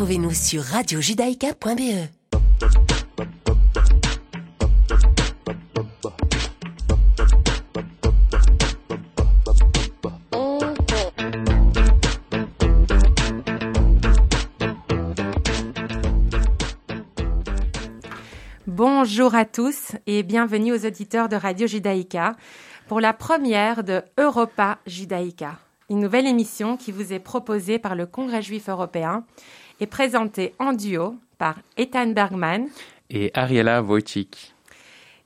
Retrouvez-nous sur radiojudaïka.be. Bonjour à tous et bienvenue aux auditeurs de Radio Judaïka pour la première de Europa Judaïka, une nouvelle émission qui vous est proposée par le Congrès juif européen et présentée en duo par Ethan Bergman et Ariela Wojcik.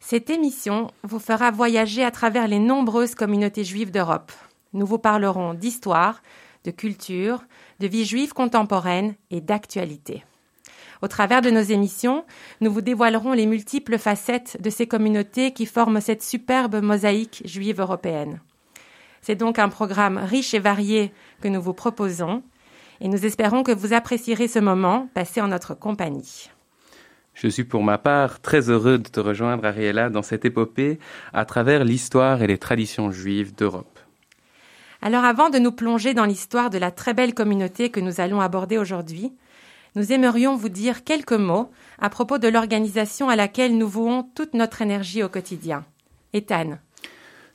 Cette émission vous fera voyager à travers les nombreuses communautés juives d'Europe. Nous vous parlerons d'histoire, de culture, de vie juive contemporaine et d'actualité. Au travers de nos émissions, nous vous dévoilerons les multiples facettes de ces communautés qui forment cette superbe mosaïque juive européenne. C'est donc un programme riche et varié que nous vous proposons et nous espérons que vous apprécierez ce moment passé en notre compagnie. Je suis pour ma part très heureux de te rejoindre, Ariella, dans cette épopée à travers l'histoire et les traditions juives d'Europe. Alors avant de nous plonger dans l'histoire de la très belle communauté que nous allons aborder aujourd'hui, nous aimerions vous dire quelques mots à propos de l'organisation à laquelle nous vouons toute notre énergie au quotidien. Ethan.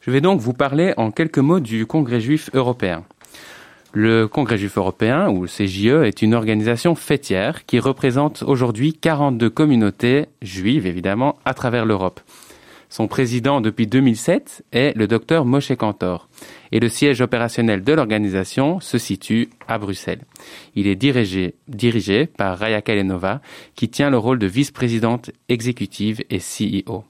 Je vais donc vous parler en quelques mots du Congrès juif européen. Le Congrès juif européen, ou CJE, est une organisation fêtière qui représente aujourd'hui 42 communautés juives, évidemment, à travers l'Europe. Son président depuis 2007 est le docteur Moshe Kantor et le siège opérationnel de l'organisation se situe à Bruxelles. Il est dirigé, dirigé par Raya Kalenova qui tient le rôle de vice-présidente exécutive et CEO.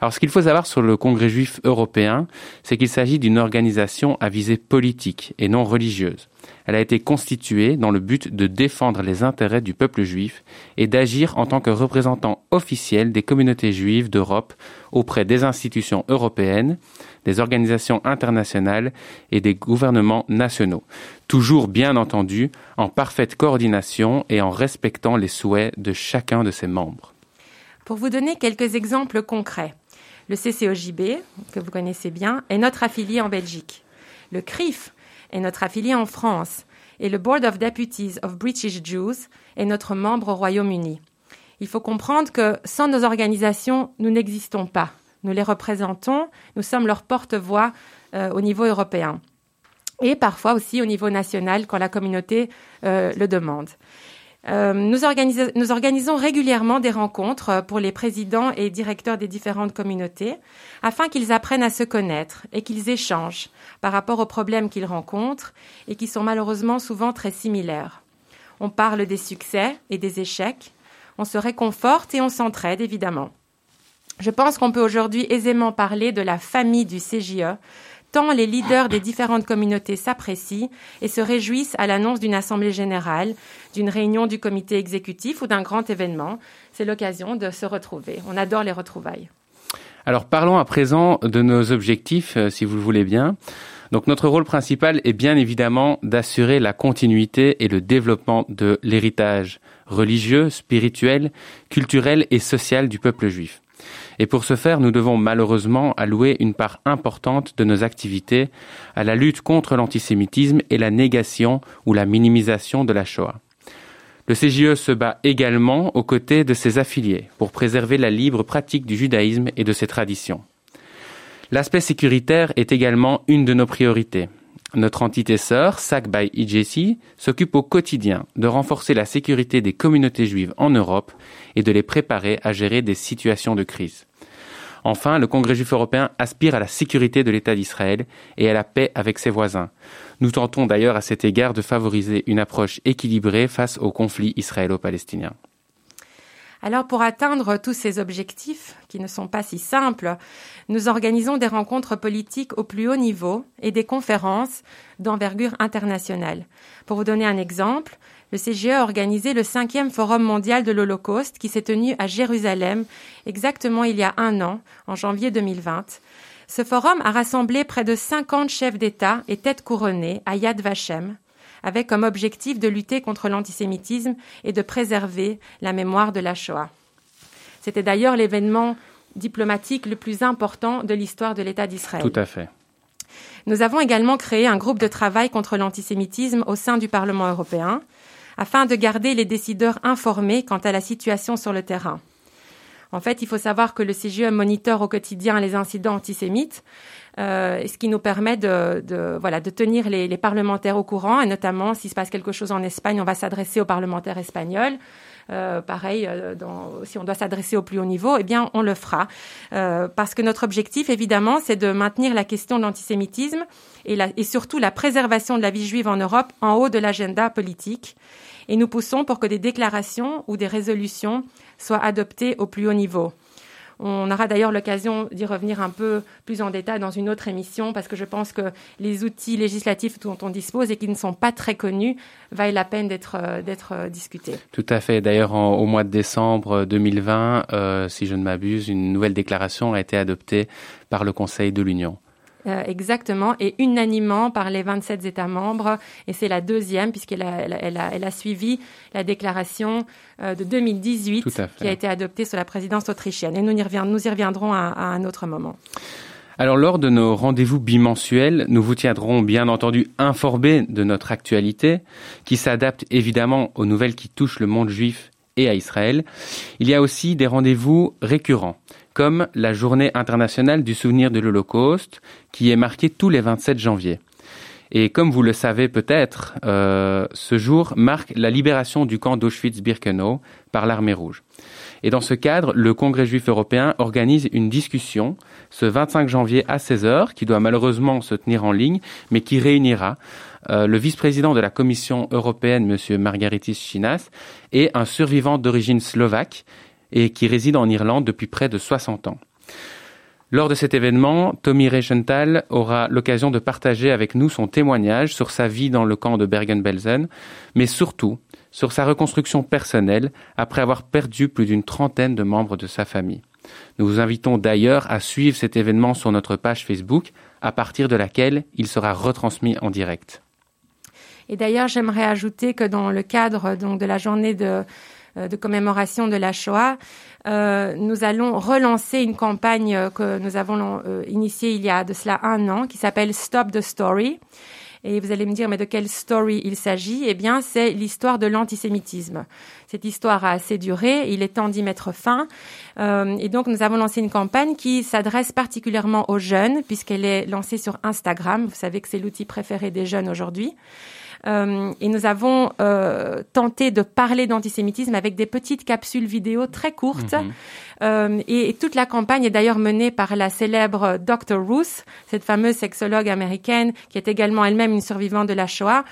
Alors ce qu'il faut savoir sur le Congrès juif européen, c'est qu'il s'agit d'une organisation à visée politique et non religieuse. Elle a été constituée dans le but de défendre les intérêts du peuple juif et d'agir en tant que représentant officiel des communautés juives d'Europe auprès des institutions européennes, des organisations internationales et des gouvernements nationaux, toujours bien entendu en parfaite coordination et en respectant les souhaits de chacun de ses membres. Pour vous donner quelques exemples concrets, le CCOJB, que vous connaissez bien, est notre affilié en Belgique. Le CRIF est notre affilié en France. Et le Board of Deputies of British Jews est notre membre au Royaume-Uni. Il faut comprendre que sans nos organisations, nous n'existons pas. Nous les représentons, nous sommes leur porte-voix euh, au niveau européen et parfois aussi au niveau national quand la communauté euh, le demande. Euh, nous, organisons régulièrement des rencontres euh, pour les présidents et directeurs des différentes communautés afin qu'ils apprennent à se connaître et qu'ils échangent par rapport aux problèmes qu'ils rencontrent et qui sont malheureusement souvent très similaires. On parle des succès et des échecs, on se réconforte et on s'entraide évidemment. Je pense qu'on peut aujourd'hui aisément parler de la famille du CJE les leaders des différentes communautés s'apprécient et se réjouissent à l'annonce d'une assemblée générale, d'une réunion du comité exécutif ou d'un grand événement. C'est l'occasion de se retrouver. On adore les retrouvailles. Alors parlons à présent de nos objectifs, euh, si vous le voulez bien. Donc notre rôle principal est bien évidemment d'assurer la continuité et le développement de l'héritage religieux, spirituel, culturel et social du peuple juif. Et pour ce faire, nous devons malheureusement allouer une part importante de nos activités à la lutte contre l'antisémitisme et la négation ou la minimisation de la Shoah. Le CJE se bat également aux côtés de ses affiliés pour préserver la libre pratique du judaïsme et de ses traditions. L'aspect sécuritaire est également une de nos priorités. Notre entité sœur, SAC by EJC, s'occupe au quotidien de renforcer la sécurité des communautés juives en Europe et de les préparer à gérer des situations de crise. Enfin, le Congrès juif européen aspire à la sécurité de l'État d'Israël et à la paix avec ses voisins. Nous tentons d'ailleurs à cet égard de favoriser une approche équilibrée face au conflit israélo-palestinien. Alors pour atteindre tous ces objectifs, qui ne sont pas si simples, nous organisons des rencontres politiques au plus haut niveau et des conférences d'envergure internationale. Pour vous donner un exemple, le CGE a organisé le cinquième Forum mondial de l'Holocauste qui s'est tenu à Jérusalem exactement il y a un an, en janvier 2020. Ce forum a rassemblé près de 50 chefs d'État et têtes couronnées à Yad Vashem, avec comme objectif de lutter contre l'antisémitisme et de préserver la mémoire de la Shoah. C'était d'ailleurs l'événement diplomatique le plus important de l'histoire de l'État d'Israël. Tout à fait. Nous avons également créé un groupe de travail contre l'antisémitisme au sein du Parlement européen, afin de garder les décideurs informés quant à la situation sur le terrain. En fait, il faut savoir que le CGE monitore au quotidien les incidents antisémites, ce qui nous permet de, voilà, de tenir les, parlementaires au courant, et notamment s'il se passe quelque chose en Espagne, on va s'adresser aux parlementaires espagnols. Euh, pareil, euh, si on doit s'adresser au plus haut niveau, eh bien, on le fera. Euh, parce que notre objectif, évidemment, c'est de maintenir la question de l'antisémitisme et, la, et surtout la préservation de la vie juive en Europe en haut de l'agenda politique. Et nous poussons pour que des déclarations ou des résolutions soient adoptées au plus haut niveau. On aura d'ailleurs l'occasion d'y revenir un peu plus en détail dans une autre émission parce que je pense que les outils législatifs dont on dispose et qui ne sont pas très connus valent la peine d'être euh, euh, discutés. Tout à fait. D'ailleurs, au mois de décembre 2020, euh, si je ne m'abuse, une nouvelle déclaration a été adoptée par le Conseil de l'Union. Euh, exactement, et unanimement par les 27 États membres. Et c'est la deuxième, puisqu'elle a, elle a, elle a, suivi la déclaration euh, de 2018 qui a été adoptée sous la présidence autrichienne. Et nous y, reviendrons, nous y reviendrons à, à un autre moment. Alors lors de nos rendez-vous bimensuels, nous vous tiendrons bien entendu informés de notre actualité, qui s'adapte évidemment aux nouvelles qui touchent le monde juif et à Israël. Il y a aussi des rendez-vous récurrents comme la journée internationale du souvenir de l'Holocauste, qui est marquée tous les 27 janvier. Et comme vous le savez peut-être, euh, ce jour marque la libération du camp d'Auschwitz-Birkenau par l'armée rouge. Et dans ce cadre, le Congrès juif européen organise une discussion ce 25 janvier à 16h, qui doit malheureusement se tenir en ligne, mais qui réunira euh, le vice-président de la Commission européenne, M. Margaritis Chinas, et un survivant d'origine slovaque, et qui réside en Irlande depuis près de 60 ans. Lors de cet événement, Tommy Reichenthal aura l'occasion de partager avec nous son témoignage sur sa vie dans le camp de Bergen-Belsen, mais surtout sur sa reconstruction personnelle après avoir perdu plus d'une trentaine de membres de sa famille. Nous vous invitons d'ailleurs à suivre cet événement sur notre page Facebook, à partir de laquelle il sera retransmis en direct. Et d'ailleurs, j'aimerais ajouter que dans le cadre donc de la journée de de commémoration de la Shoah, euh, nous allons relancer une campagne euh, que nous avons euh, initiée il y a de cela un an, qui s'appelle Stop the Story. Et vous allez me dire, mais de quelle story il s'agit? Eh bien, c'est l'histoire de l'antisémitisme. Cette histoire a assez duré, il est temps d'y mettre fin. Euh, et donc, nous avons lancé une campagne qui s'adresse particulièrement aux jeunes, puisqu'elle est lancée sur Instagram. Vous savez que c'est l'outil préféré des jeunes aujourd'hui. Euh, et nous avons euh, tenté de parler d'antisémitisme avec des petites capsules vidéo très courtes. Mhm. Euh, et, et, toute la campagne est d'ailleurs menée par la célèbre Dr. Ruth, cette fameuse sexologue américaine qui est également elle-même une survivante de la Shoah.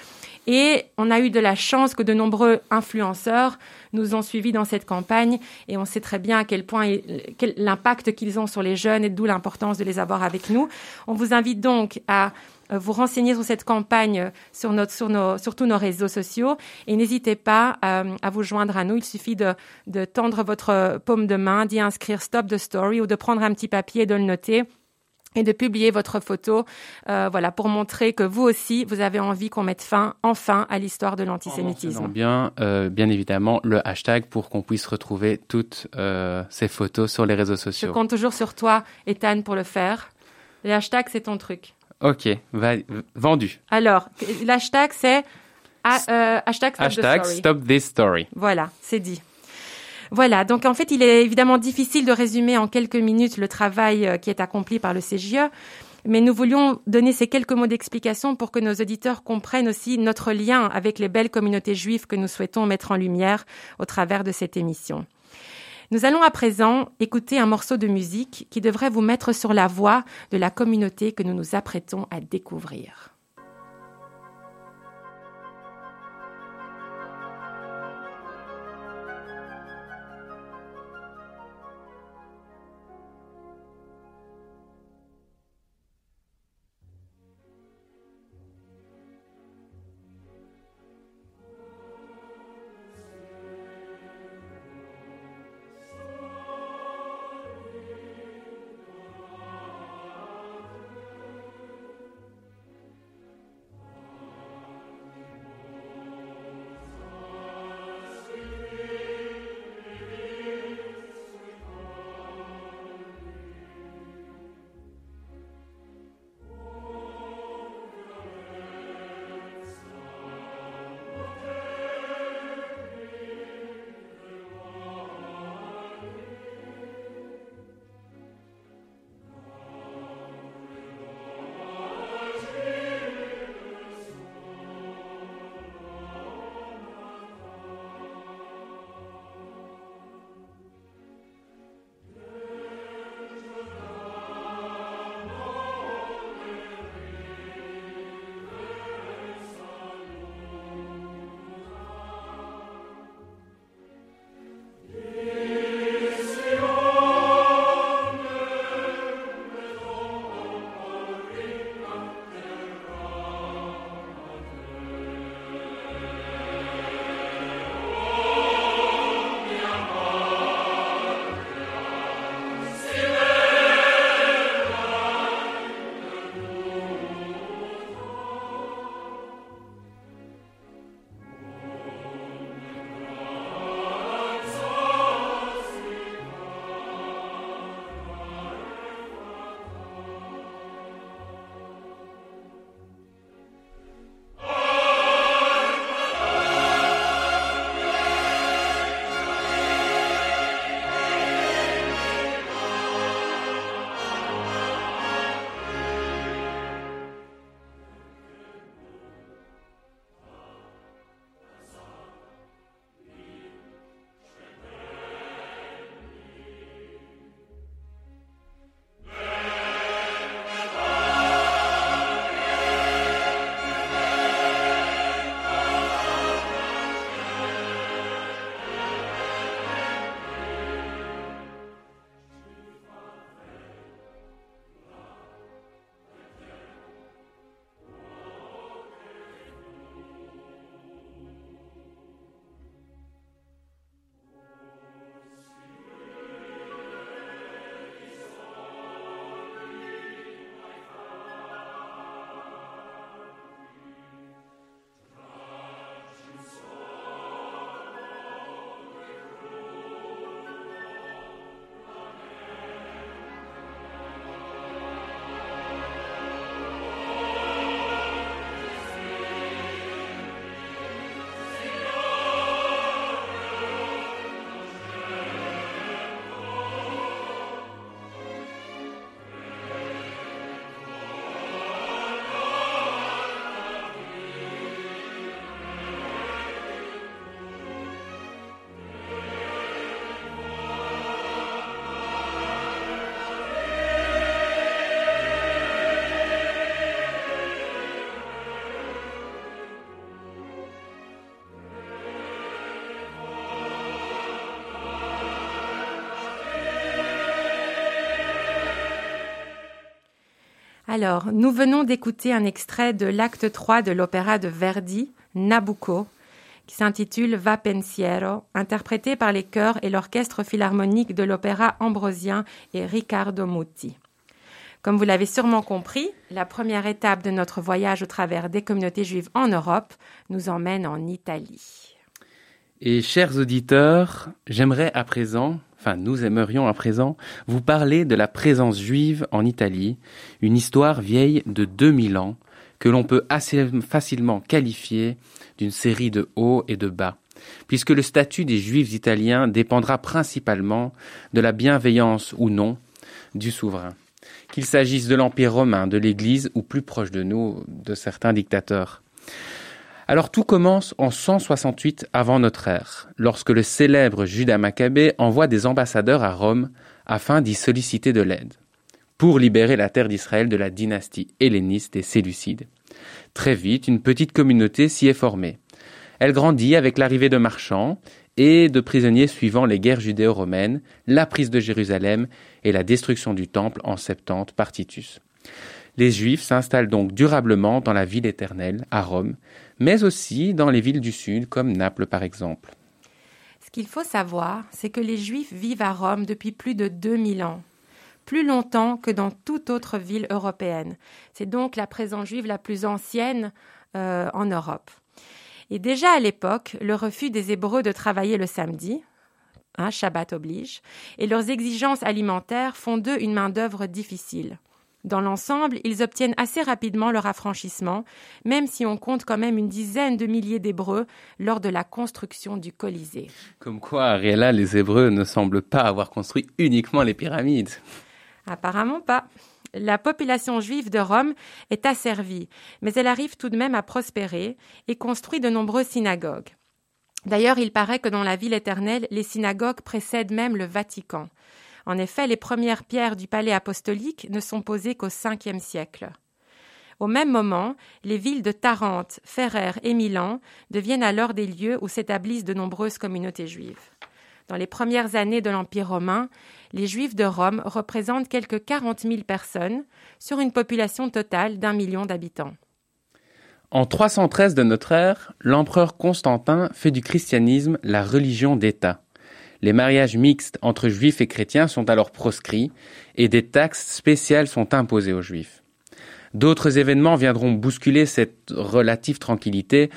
Et on a eu de la chance que de nombreux influenceurs nous ont suivis dans cette campagne et on sait très bien à quel point l'impact qu'ils ont sur les jeunes et d'où l'importance de les avoir avec nous. On vous invite donc à vous renseigner sur cette campagne sur, notre, sur, nos, sur tous nos réseaux sociaux et n'hésitez pas à, euh, à, vous joindre à nous. Il suffit de, de tendre votre paume de main, d'y inscrire Stop the Story ou de prendre un petit papier et de le noter et de publier votre photo, euh, voilà, pour montrer que vous aussi, vous avez envie qu'on mette fin, enfin, à l'histoire de l'antisémitisme. Bien, euh, bien évidemment, le hashtag pour qu'on puisse retrouver toutes euh, ces photos sur les réseaux sociaux. Je compte toujours sur toi, Ethan, pour le faire. Le hashtag, c'est ton truc. Ok, va, vendu. Alors, l'hashtag, c'est euh, hashtag, stop, hashtag stop this story. Voilà, c'est dit. Voilà, donc en fait, il est évidemment difficile de résumer en quelques minutes le travail euh, qui est accompli par le CGE, mais nous voulions donner ces quelques mots d'explication pour que nos auditeurs comprennent aussi notre lien avec les belles communautés juives que nous souhaitons mettre en lumière au travers de cette émission. Nous allons à présent écouter un morceau de musique qui devrait vous mettre sur la voie de la communauté que nous nous apprêtons à découvrir. Alors, nous venons d'écouter un extrait de l'acte 3 de l'opéra de Verdi, Nabucco, qui s'intitule Va pensiero, interprété par les chœurs et l'orchestre philharmonique de l'opéra ambrosien et Riccardo Muti. Comme vous l'avez sûrement compris, la première étape de notre voyage au travers des communautés juives en Europe nous emmène en Italie. Et chers auditeurs, j'aimerais à présent, enfin nous aimerions à présent, vous parler de la présence juive en Italie, une histoire vieille de 2000 ans que l'on peut assez facilement qualifier d'une série de hauts et de bas, puisque le statut des juifs italiens dépendra principalement de la bienveillance ou non du souverain, qu'il s'agisse de l'Empire romain, de l'Église ou plus proche de nous, de certains dictateurs. Alors tout commence en 168 avant notre ère, lorsque le célèbre Judas Maccabée envoie des ambassadeurs à Rome afin d'y solliciter de l'aide, pour libérer la terre d'Israël de la dynastie helléniste des Séleucides. Très vite, une petite communauté s'y est formée. Elle grandit avec l'arrivée de marchands et de prisonniers suivant les guerres judéo-romaines, la prise de Jérusalem et la destruction du temple en 70 par Titus. Les Juifs s'installent donc durablement dans la ville éternelle, à Rome, mais aussi dans les villes du Sud, comme Naples par exemple. Ce qu'il faut savoir, c'est que les Juifs vivent à Rome depuis plus de 2000 ans, plus longtemps que dans toute autre ville européenne. C'est donc la présence juive la plus ancienne euh, en Europe. Et déjà à l'époque, le refus des Hébreux de travailler le samedi, hein, Shabbat oblige, et leurs exigences alimentaires font d'eux une main-d'œuvre difficile. Dans l'ensemble, ils obtiennent assez rapidement leur affranchissement, même si on compte quand même une dizaine de milliers d'Hébreux lors de la construction du Colisée. Comme quoi, Réla, les Hébreux ne semblent pas avoir construit uniquement les pyramides. Apparemment pas. La population juive de Rome est asservie, mais elle arrive tout de même à prospérer et construit de nombreuses synagogues. D'ailleurs, il paraît que dans la ville éternelle, les synagogues précèdent même le Vatican. En effet, les premières pierres du palais apostolique ne sont posées qu'au Ve siècle. Au même moment, les villes de Tarente, Ferrer et Milan deviennent alors des lieux où s'établissent de nombreuses communautés juives. Dans les premières années de l'Empire romain, les Juifs de Rome représentent quelques 40 000 personnes sur une population totale d'un million d'habitants. En 313 de notre ère, l'empereur Constantin fait du christianisme la religion d'État. Les mariages mixtes entre juifs et chrétiens sont alors proscrits et des taxes spéciales sont imposées aux juifs. D'autres événements viendront bousculer cette relative tranquillité,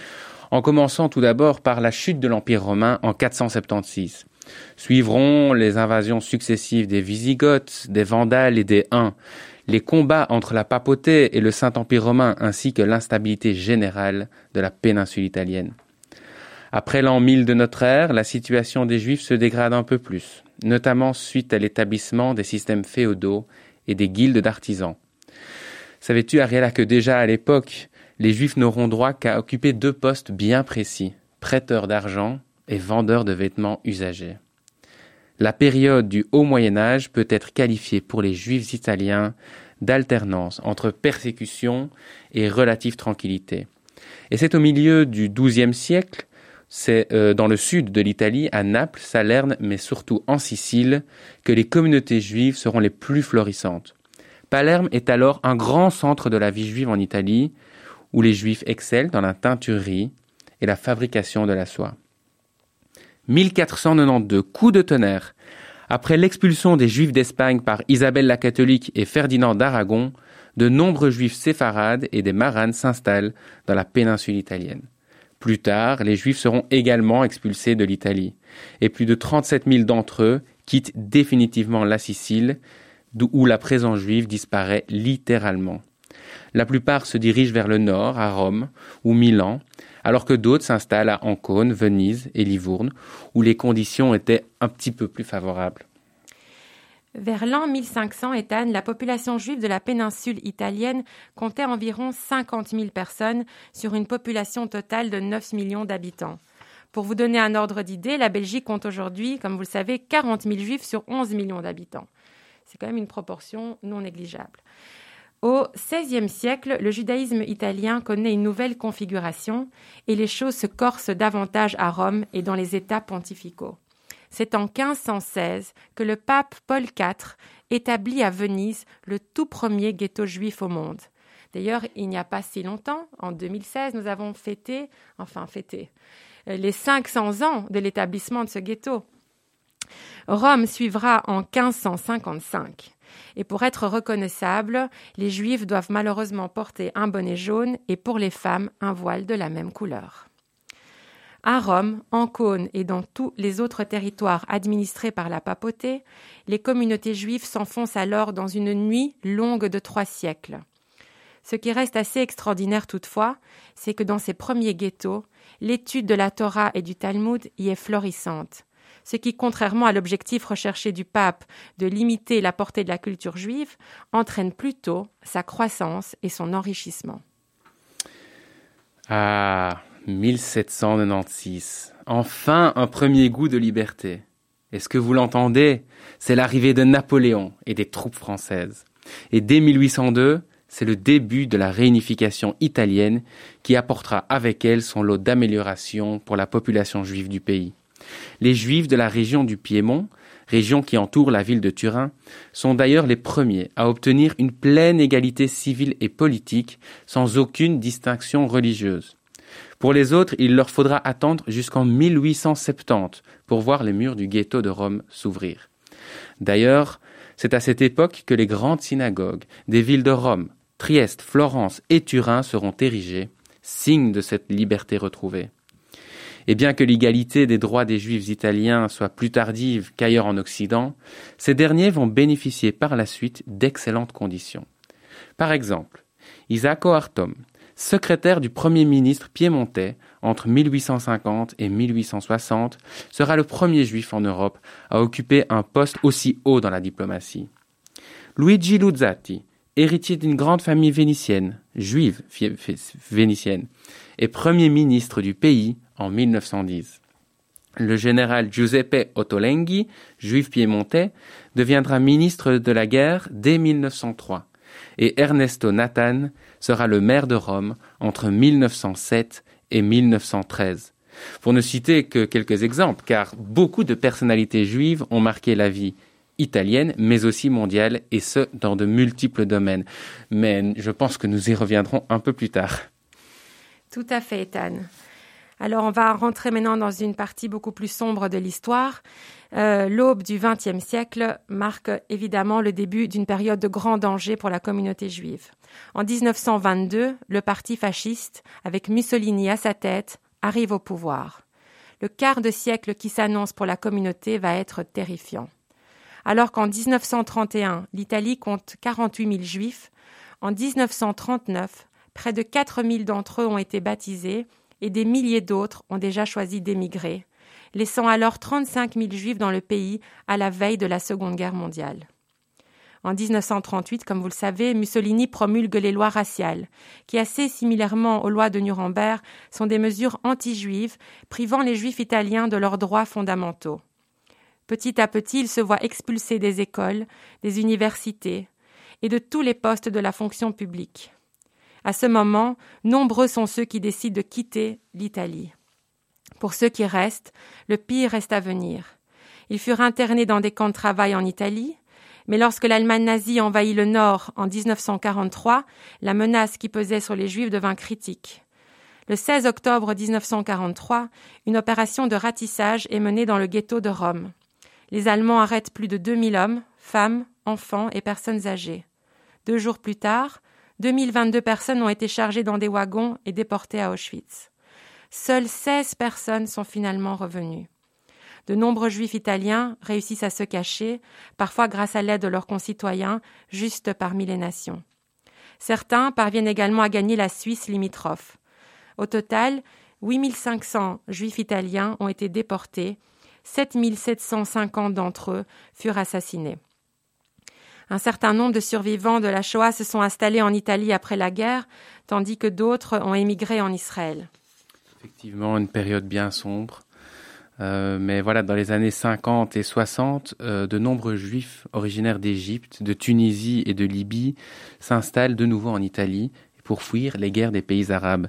en commençant tout d'abord par la chute de l'Empire romain en 476. Suivront les invasions successives des Visigoths, des Vandales et des Huns, les combats entre la papauté et le Saint-Empire romain ainsi que l'instabilité générale de la péninsule italienne. Après l'an 1000 de notre ère, la situation des Juifs se dégrade un peu plus, notamment suite à l'établissement des systèmes féodaux et des guildes d'artisans. Savais-tu, Ariella, que déjà à l'époque, les Juifs n'auront droit qu'à occuper deux postes bien précis, prêteurs d'argent et vendeurs de vêtements usagés? La période du Haut Moyen Âge peut être qualifiée pour les Juifs italiens d'alternance entre persécution et relative tranquillité. Et c'est au milieu du XIIe siècle, c'est euh, dans le sud de l'Italie, à Naples, Salerne, mais surtout en Sicile, que les communautés juives seront les plus florissantes. Palerme est alors un grand centre de la vie juive en Italie, où les juifs excellent dans la teinturerie et la fabrication de la soie. 1492, coup de tonnerre. Après l'expulsion des Juifs d'Espagne par Isabelle la catholique et Ferdinand d'Aragon, de nombreux Juifs séfarades et des Maranes s'installent dans la péninsule italienne. Plus tard, les Juifs seront également expulsés de l'Italie, et plus de 37 000 d'entre eux quittent définitivement la Sicile, où la présence juive disparaît littéralement. La plupart se dirigent vers le nord, à Rome ou Milan, alors que d'autres s'installent à Ancône, Venise et Livourne, où les conditions étaient un petit peu plus favorables. Vers l'an 1500, Ethan, la population juive de la péninsule italienne comptait environ 50 000 personnes sur une population totale de 9 millions d'habitants. Pour vous donner un ordre d'idée, la Belgique compte aujourd'hui, comme vous le savez, 40 000 juifs sur 11 millions d'habitants. C'est quand même une proportion non négligeable. Au XVIe siècle, le judaïsme italien connaît une nouvelle configuration et les choses se corsent davantage à Rome et dans les États pontificaux. C'est en 1516 que le pape Paul IV établit à Venise le tout premier ghetto juif au monde. D'ailleurs, il n'y a pas si longtemps, en 2016, nous avons fêté, enfin fêté, les 500 ans de l'établissement de ce ghetto. Rome suivra en 1555. Et pour être reconnaissable, les Juifs doivent malheureusement porter un bonnet jaune et pour les femmes un voile de la même couleur. À Rome, en Cône et dans tous les autres territoires administrés par la papauté, les communautés juives s'enfoncent alors dans une nuit longue de trois siècles. Ce qui reste assez extraordinaire toutefois, c'est que dans ces premiers ghettos, l'étude de la Torah et du Talmud y est florissante, ce qui, contrairement à l'objectif recherché du pape de limiter la portée de la culture juive, entraîne plutôt sa croissance et son enrichissement. Ah, 1796. Enfin un premier goût de liberté. Est-ce que vous l'entendez? C'est l'arrivée de Napoléon et des troupes françaises. Et dès 1802, c'est le début de la réunification italienne qui apportera avec elle son lot d'améliorations pour la population juive du pays. Les juifs de la région du Piémont, région qui entoure la ville de Turin, sont d'ailleurs les premiers à obtenir une pleine égalité civile et politique sans aucune distinction religieuse. Pour les autres, il leur faudra attendre jusqu'en 1870 pour voir les murs du ghetto de Rome s'ouvrir. D'ailleurs, c'est à cette époque que les grandes synagogues des villes de Rome, Trieste, Florence et Turin seront érigées, signe de cette liberté retrouvée. Et bien que l'égalité des droits des juifs italiens soit plus tardive qu'ailleurs en Occident, ces derniers vont bénéficier par la suite d'excellentes conditions. Par exemple, Isacco Artom, secrétaire du Premier ministre piémontais entre 1850 et 1860, sera le premier juif en Europe à occuper un poste aussi haut dans la diplomatie. Luigi Luzzati, héritier d'une grande famille vénitienne, juive vénitienne, et premier ministre du pays en 1910. Le général Giuseppe Ottolenghi, juif piémontais, deviendra ministre de la guerre dès 1903 et Ernesto Nathan sera le maire de Rome entre 1907 et 1913. Pour ne citer que quelques exemples, car beaucoup de personnalités juives ont marqué la vie italienne, mais aussi mondiale, et ce, dans de multiples domaines. Mais je pense que nous y reviendrons un peu plus tard. Tout à fait, Ethan. Alors, on va rentrer maintenant dans une partie beaucoup plus sombre de l'histoire. Euh, l'aube du XXe siècle marque évidemment le début d'une période de grand danger pour la communauté juive. En 1922, le parti fasciste, avec Mussolini à sa tête, arrive au pouvoir. Le quart de siècle qui s'annonce pour la communauté va être terrifiant. Alors qu'en 1931, l'Italie compte 48 000 juifs, en 1939, près de 4 000 d'entre eux ont été baptisés et des milliers d'autres ont déjà choisi d'émigrer, laissant alors 35 000 juifs dans le pays à la veille de la Seconde Guerre mondiale. En 1938, comme vous le savez, Mussolini promulgue les lois raciales, qui, assez similairement aux lois de Nuremberg, sont des mesures anti-juives, privant les juifs italiens de leurs droits fondamentaux. Petit à petit, il se voit expulser des écoles, des universités et de tous les postes de la fonction publique. À ce moment, nombreux sont ceux qui décident de quitter l'Italie. Pour ceux qui restent, le pire reste à venir. Ils furent internés dans des camps de travail en Italie, mais lorsque l'Allemagne nazie envahit le Nord en 1943, la menace qui pesait sur les Juifs devint critique. Le 16 octobre 1943, une opération de ratissage est menée dans le ghetto de Rome. Les Allemands arrêtent plus de 2000 hommes, femmes, enfants et personnes âgées. Deux jours plus tard, 2022 personnes ont été chargées dans des wagons et déportées à Auschwitz. Seules 16 personnes sont finalement revenues. De nombreux juifs italiens réussissent à se cacher, parfois grâce à l'aide de leurs concitoyens, juste parmi les nations. Certains parviennent également à gagner la Suisse limitrophe. Au total, 8500 juifs italiens ont été déportés, 7750 d'entre eux furent assassinés. Un certain nombre de survivants de la Shoah se sont installés en Italie après la guerre, tandis que d'autres ont émigré en Israël. Effectivement, une période bien sombre. Euh, mais voilà, dans les années 50 et 60, euh, de nombreux juifs originaires d'Égypte, de Tunisie et de Libye s'installent de nouveau en Italie pour fuir les guerres des pays arabes.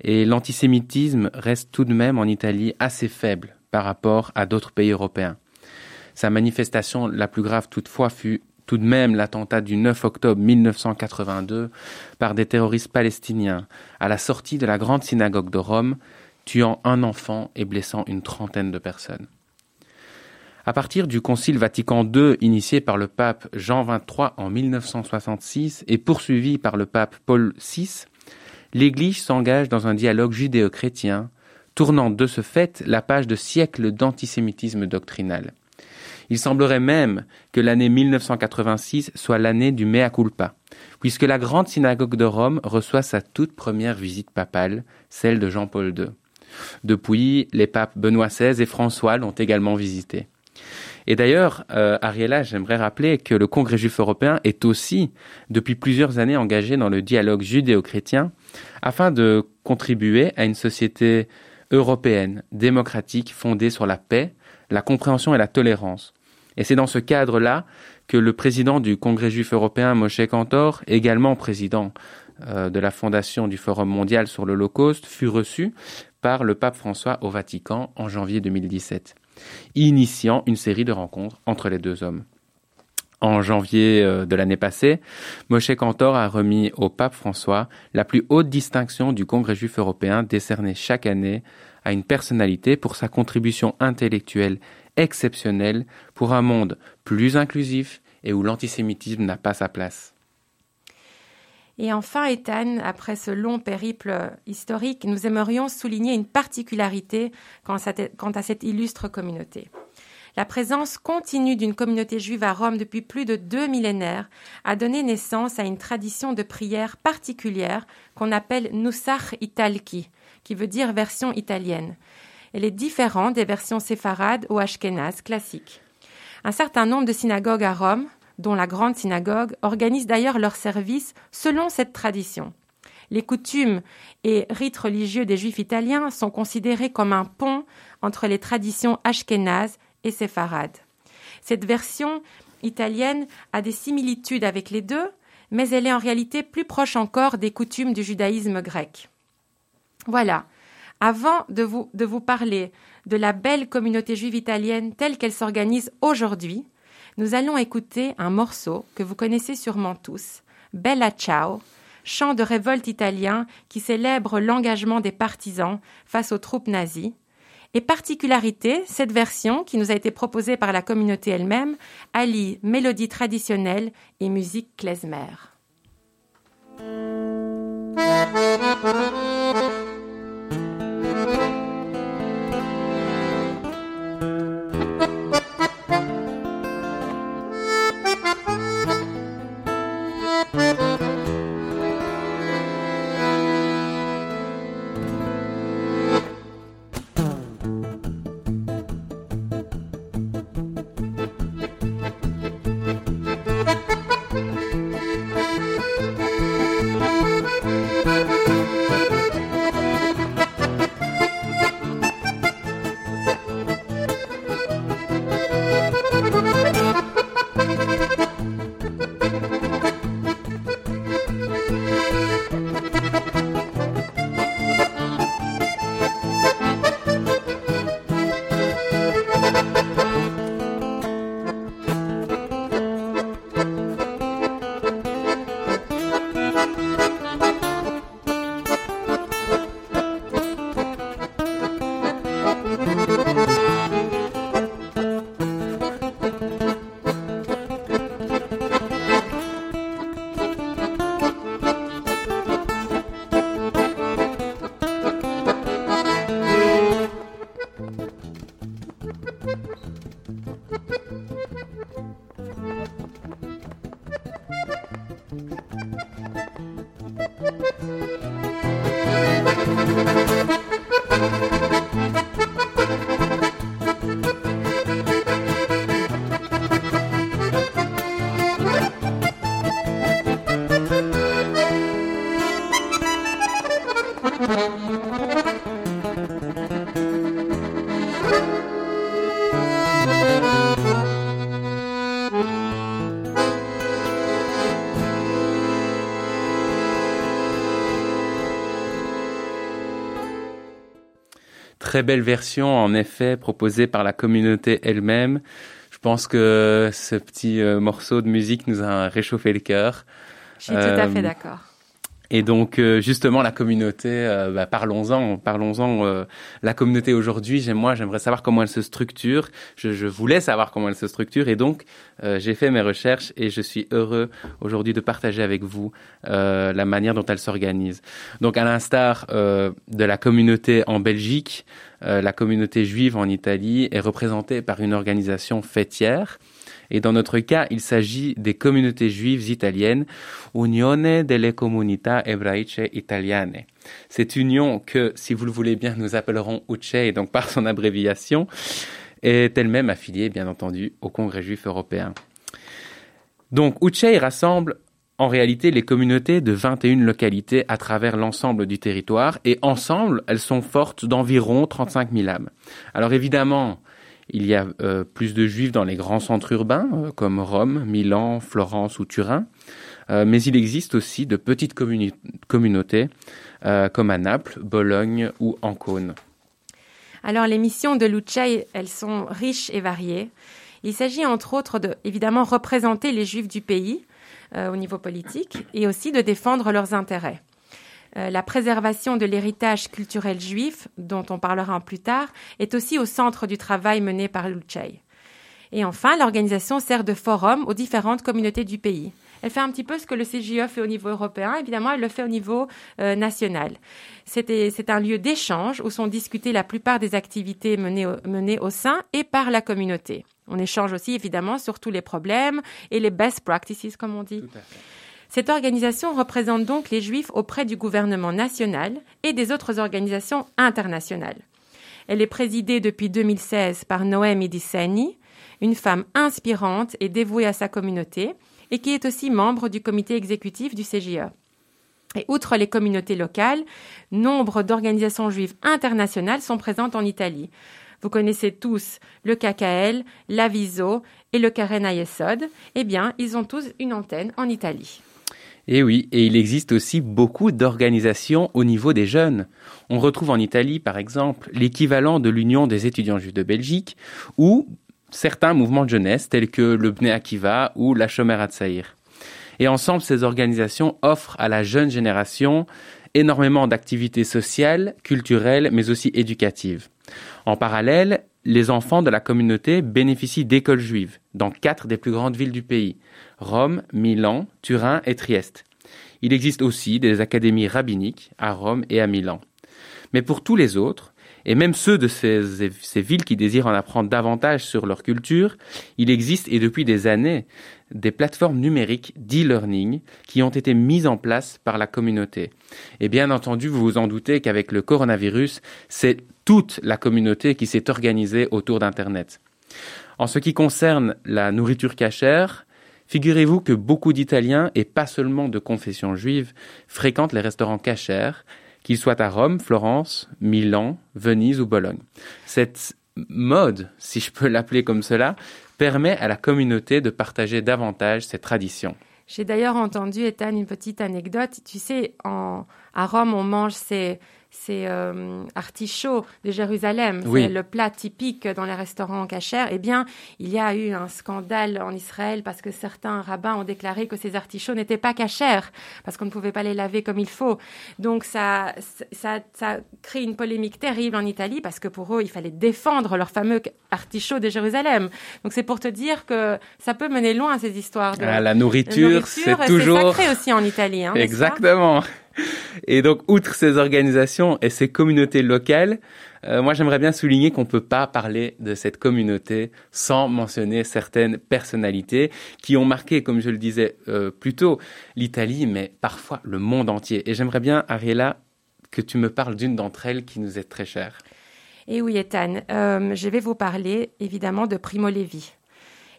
Et l'antisémitisme reste tout de même en Italie assez faible par rapport à d'autres pays européens. Sa manifestation la plus grave toutefois fut tout de même l'attentat du 9 octobre 1982 par des terroristes palestiniens à la sortie de la grande synagogue de Rome, tuant un enfant et blessant une trentaine de personnes. À partir du Concile Vatican II initié par le pape Jean XXIII en 1966 et poursuivi par le pape Paul VI, l'Église s'engage dans un dialogue judéo-chrétien, tournant de ce fait la page de siècles d'antisémitisme doctrinal. Il semblerait même que l'année 1986 soit l'année du mea culpa, puisque la grande synagogue de Rome reçoit sa toute première visite papale, celle de Jean-Paul II. Depuis, les papes Benoît XVI et François l'ont également visité. Et d'ailleurs, euh, Ariella, j'aimerais rappeler que le Congrès juif européen est aussi, depuis plusieurs années, engagé dans le dialogue judéo-chrétien afin de contribuer à une société européenne, démocratique, fondée sur la paix, la compréhension et la tolérance. Et c'est dans ce cadre-là que le président du Congrès juif européen, Moshe Kantor, également président euh, de la fondation du Forum mondial sur l'Holocauste, fut reçu par le pape François au Vatican en janvier 2017, initiant une série de rencontres entre les deux hommes. En janvier euh, de l'année passée, Moshe Kantor a remis au pape François la plus haute distinction du Congrès juif européen décernée chaque année à une personnalité pour sa contribution intellectuelle exceptionnelle pour un monde plus inclusif et où l'antisémitisme n'a pas sa place. Et enfin, Ethan, après ce long périple historique, nous aimerions souligner une particularité quant à cette illustre communauté. La présence continue d'une communauté juive à Rome depuis plus de deux millénaires a donné naissance à une tradition de prière particulière qu'on appelle Nusach Italki, qui veut dire version italienne. Elle est différente des versions séfarades ou ashkénazes classiques. Un certain nombre de synagogues à Rome, dont la grande synagogue, organisent d'ailleurs leurs services selon cette tradition. Les coutumes et rites religieux des juifs italiens sont considérés comme un pont entre les traditions ashkénazes et séfarades. Cette version italienne a des similitudes avec les deux, mais elle est en réalité plus proche encore des coutumes du judaïsme grec. Voilà. Avant de vous, parler de la belle communauté juive italienne telle qu'elle s'organise aujourd'hui, nous allons écouter un morceau que vous connaissez sûrement tous, Bella Ciao, chant de révolte italien qui célèbre l'engagement des partisans face aux troupes nazies. Et particularité, cette version, qui nous a été proposée par la communauté elle-même, allie mélodie traditionnelle et musique klezmer. Très belle version, en effet, proposée par la communauté elle-même. Je pense que ce petit euh, morceau de musique nous a réchauffé le cœur. Je suis tout à fait Euh, d'accord. Et donc euh, justement la communauté, euh, bah, parlons-en, parlons-en. euh, la communauté aujourd'hui, moi, j'aimerais savoir comment elle se structure. Je, je voulais savoir comment elle se structure et donc j'ai fait mes recherches et je suis heureux aujourd'hui de partager avec vous la manière dont elle s'organise. Donc à l'instar de la communauté en Belgique, la communauté juive en Italie est représentée par une organisation fêtière. Et dans notre cas, il s'agit des communautés juives italiennes, Unione delle Comunità Ebraiche Italiane. Cette union que, si vous le voulez bien, nous appellerons UCE, donc par son abréviation, est elle-même affiliée, bien entendu, au Congrès juif européen. Donc, UCE rassemble en réalité les communautés de 21 localités à travers l'ensemble du territoire et ensemble, elles sont fortes d'environ 35 000 âmes. Alors évidemment, il y a euh, plus de juifs dans les grands centres urbains euh, comme Rome, Milan, Florence ou Turin, Euh, mais il existe aussi de petites communautés comme à Naples, Bologne ou Ancône. Alors, les missions de l'Ucei, elles sont riches et variées. Il s'agit entre autres de, évidemment, représenter les Juifs du pays au niveau politique et aussi de défendre leurs intérêts. Euh, la préservation de l'héritage culturel juif, dont on parlera plus tard, est aussi au centre du travail mené par l'Ucei. Et enfin, l'organisation sert de forum aux différentes communautés du pays. Elle fait un petit peu ce que le CGE fait au niveau européen, évidemment, elle le fait au niveau euh, national. C'est un lieu d'échange où sont discutées la plupart des activités menées au, menées au sein et par la communauté. On échange aussi évidemment sur tous les problèmes et les best practices, comme on dit. Cette organisation représente donc les Juifs auprès du gouvernement national et des autres organisations internationales. Elle est présidée depuis 2016 par Noémie Dissani, une femme inspirante et dévouée à sa communauté, et qui est aussi membre du comité exécutif du CGE. Et outre les communautés locales, nombre d'organisations juives internationales sont présentes en Italie. Vous connaissez tous le KKL, l'Aviso et le Karen Ayesod. Eh bien, ils ont tous une antenne en Italie. Et oui, et il existe aussi beaucoup d'organisations au niveau des jeunes. On retrouve en Italie, par exemple, l'équivalent de l'Union des étudiants juifs de Belgique ou certains mouvements de jeunesse tels que le Bnei Akiva ou la Shomer Hatzair. Et ensemble, ces organisations offrent à la jeune génération énormément d'activités sociales, culturelles, mais aussi éducatives. En parallèle, les enfants de la communauté bénéficient d'écoles juives dans quatre des plus grandes villes du pays, Rome, Milan, Turin et Trieste. Il existe aussi des académies rabbiniques à Rome et à Milan. Mais pour tous les autres, et même ceux de ces, ces villes qui désirent en apprendre davantage sur leur culture, il existe, et depuis des années, des plateformes numériques d'e-learning qui ont été mises en place par la communauté. Et bien entendu, vous vous en doutez qu'avec le coronavirus, c'est toute la communauté qui s'est organisée autour d'Internet. En ce qui concerne la nourriture cachère, figurez-vous que beaucoup d'Italiens, et pas seulement de confession juive, fréquentent les restaurants cachers, qu'ils soient à Rome, Florence, Milan, Venise ou Bologne. Cette mode, si je peux l'appeler comme cela, permet à la communauté de partager davantage ses traditions. J'ai d'ailleurs entendu, Ethan, une petite anecdote. Tu sais, en, à Rome, on mange ces, ces euh, artichauts de Jérusalem. Oui. C'est le plat typique dans les restaurants cachers. Eh bien, il y a eu un scandale en Israël parce que certains rabbins ont déclaré que ces artichauts n'étaient pas cachers parce qu'on ne pouvait pas les laver comme il faut. Donc, ça, ça, ça crée une polémique terrible en Italie parce que pour eux, il fallait défendre leur fameux artichaut de Jérusalem. Donc, c'est pour te dire que ça peut mener loin ces histoires de Ah, la nourriture, c'est toujours... sacré aussi en Italie. Hein, Exactement. Et donc, outre ces organisations et ces communautés locales, euh, moi j'aimerais bien souligner qu'on ne peut pas parler de cette communauté sans mentionner certaines personnalités qui ont marqué, comme je le disais euh, plus tôt, l'Italie, mais parfois le monde entier. Et j'aimerais bien, Ariella, que tu me parles d'une d'entre elles qui nous est très chère. Et oui, Ethan, euh, je vais vous parler évidemment de Primo Levi.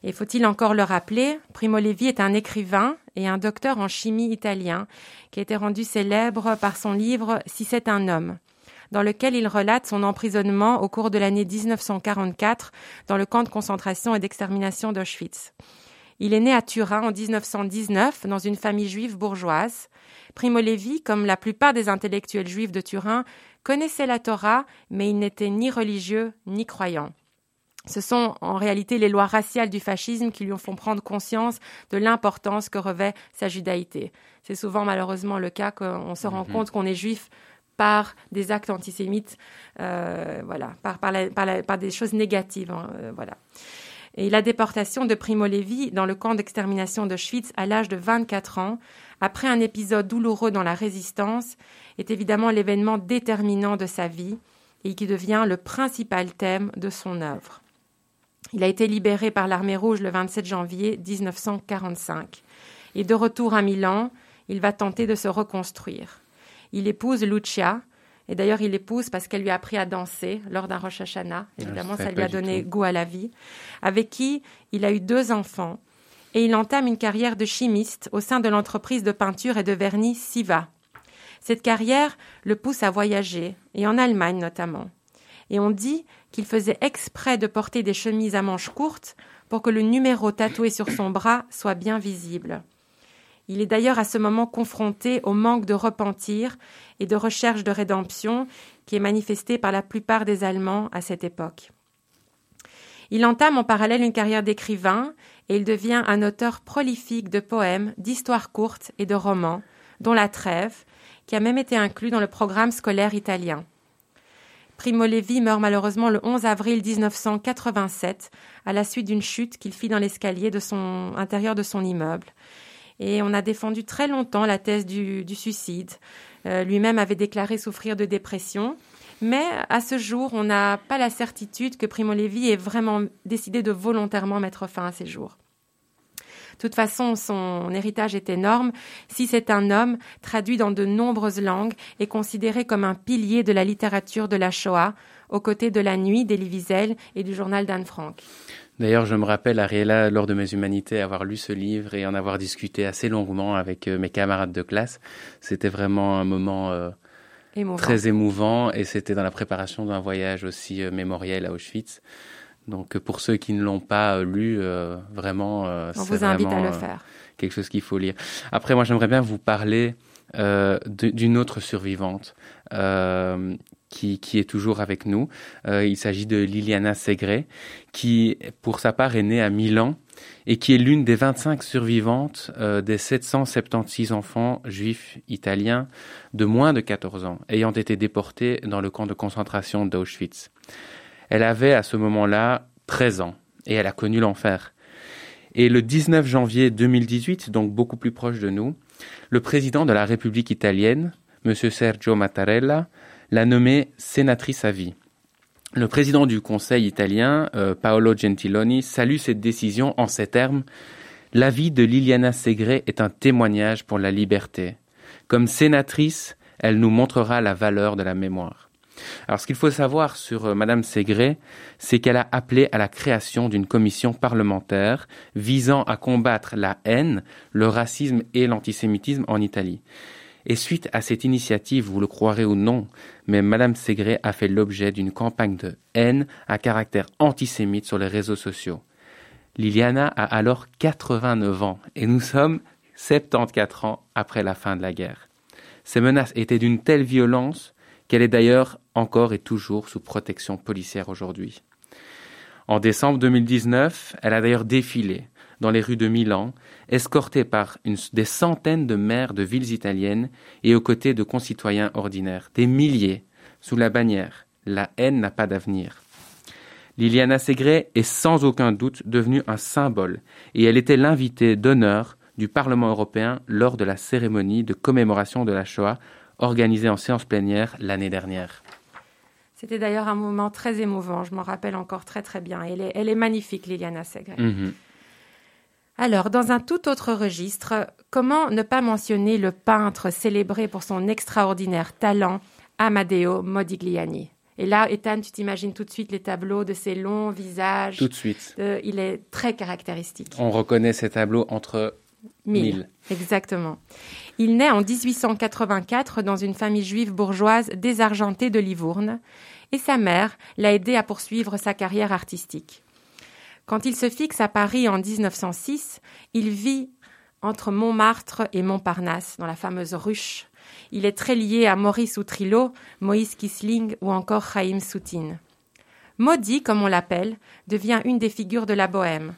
Et faut-il encore le rappeler, Primo Levi est un écrivain et un docteur en chimie italien qui a été rendu célèbre par son livre Si c'est un homme, dans lequel il relate son emprisonnement au cours de l'année 1944 dans le camp de concentration et d'extermination d'Auschwitz. Il est né à Turin en 1919 dans une famille juive bourgeoise. Primo Levi, comme la plupart des intellectuels juifs de Turin, connaissait la Torah, mais il n'était ni religieux ni croyant. Ce sont en réalité les lois raciales du fascisme qui lui font prendre conscience de l'importance que revêt sa judaïté. C'est souvent malheureusement le cas qu'on se rend mhm. compte qu'on est juif par des actes antisémites, euh, voilà, par, par, des choses négatives, hein, euh, voilà. Et la déportation de Primo Levi dans le camp d'extermination d'Auschwitz à l'âge de 24 ans, après un épisode douloureux dans la résistance, est évidemment l'événement déterminant de sa vie et qui devient le principal thème de son œuvre. Il a été libéré par l'armée rouge le 27 janvier 1945. Et de retour à Milan, il va tenter de se reconstruire. Il épouse Lucia, et d'ailleurs il l'épouse parce qu'elle lui a appris à danser lors d'un Rosh Hashanah. Ah, Évidemment, ça lui a donné goût à la vie. Avec qui il a eu deux enfants. Et il entame une carrière de chimiste au sein de l'entreprise de peinture et de vernis Siva. Cette carrière le pousse à voyager, et en Allemagne notamment. Et on dit qu'il faisait exprès de porter des chemises à manches courtes pour que le numéro tatoué sur son bras soit bien visible. Il est d'ailleurs à ce moment confronté au manque de repentir et de recherche de rédemption qui est manifesté par la plupart des Allemands à cette époque. Il entame en parallèle une carrière d'écrivain et il devient un auteur prolifique de poèmes, d'histoires courtes et de romans, dont La Trêve, qui a même été inclus dans le programme scolaire italien. Primo Levi meurt malheureusement le 11 avril 1987 à la suite d'une chute qu'il fit dans l'escalier de son intérieur de son immeuble. Et on a défendu très longtemps la thèse du, suicide. Euh, lui-même avait déclaré souffrir de dépression. Mais à ce jour, on n'a pas la certitude que Primo Levi ait vraiment décidé de volontairement mettre fin à ses jours. De toute façon, son héritage est énorme. Si c'est un homme, traduit dans de nombreuses langues, et considéré comme un pilier de la littérature de la Shoah, aux côtés de La Nuit d'Elie Wiesel et du journal d'Anne Frank. D'ailleurs, je me rappelle, Ariella, lors de mes humanités, avoir lu ce livre et en avoir discuté assez longuement avec euh, mes camarades de classe. C'était vraiment un moment euh, très émouvant et c'était dans la préparation d'un voyage aussi euh, mémoriel à Auschwitz. Donc pour ceux qui ne l'ont pas lu, euh, vraiment, euh, on vous invite à le faire. quelque chose qu'il faut lire. Après, moi, j'aimerais bien vous parler euh, d'une autre survivante qui, qui, est toujours avec nous. il s'agit de Liliana Segre, qui, pour sa part, est née à Milan et qui est l'une des 25 survivantes des 776 enfants juifs italiens de moins de 14 ans ayant été déportés dans le camp de concentration d'Auschwitz. Elle avait à ce moment-là 13 ans et elle a connu l'enfer. Et le 19 janvier 2018, donc beaucoup plus proche de nous, le président de la République italienne, M. Sergio Mattarella, l'a nommée sénatrice à vie. Le président du Conseil italien, euh, Paolo Gentiloni, salue cette décision en ces termes La vie de Liliana Segre est un témoignage pour la liberté. Comme sénatrice, elle nous montrera la valeur de la mémoire. Alors, ce qu'il faut savoir sur euh, Madame Ségré, c'est qu'elle a appelé à la création d'une commission parlementaire visant à combattre la haine, le racisme et l'antisémitisme en Italie. Et suite à cette initiative, vous le croirez ou non, mais Madame Ségré a fait l'objet d'une campagne de haine à caractère antisémite sur les réseaux sociaux. Liliana a alors 89 ans et nous sommes 74 ans après la fin de la guerre. Ces menaces étaient d'une telle violence qu'elle est d'ailleurs encore et toujours sous protection policière aujourd'hui. En décembre 2019, elle a d'ailleurs défilé dans les rues de Milan, escortée par des centaines de maires de villes italiennes et aux côtés de concitoyens ordinaires, des milliers, sous la bannière La haine n'a pas d'avenir. Liliana Segre est sans aucun doute devenue un symbole et elle était l'invitée d'honneur du Parlement européen lors de la cérémonie de commémoration de la Shoah organisée en séance plénière l'année dernière. C'était d'ailleurs un moment très émouvant, je m'en rappelle encore très très bien. Elle est, elle est magnifique, Liliana Segre. Mhm. Alors, dans un tout autre registre, comment ne pas mentionner le peintre célébré pour son extraordinaire talent, Amadeo Modigliani? Et là, Ethan, tu t'imagines tout de suite les tableaux de ses longs visages. Tout de suite. il est très caractéristique. On reconnaît ces tableaux entre mille. Exactement. Il naît en 1884 dans une famille juive bourgeoise désargentée de Livourne, et sa mère l'a aidé à poursuivre sa carrière artistique. Quand il se fixe à Paris en 1906, il vit entre Montmartre et Montparnasse, dans la fameuse ruche. Il est très lié à Maurice Outrillo, Moïse Kisling ou encore Chaim Soutine. Maudit, comme on l'appelle, devient une des figures de la bohème.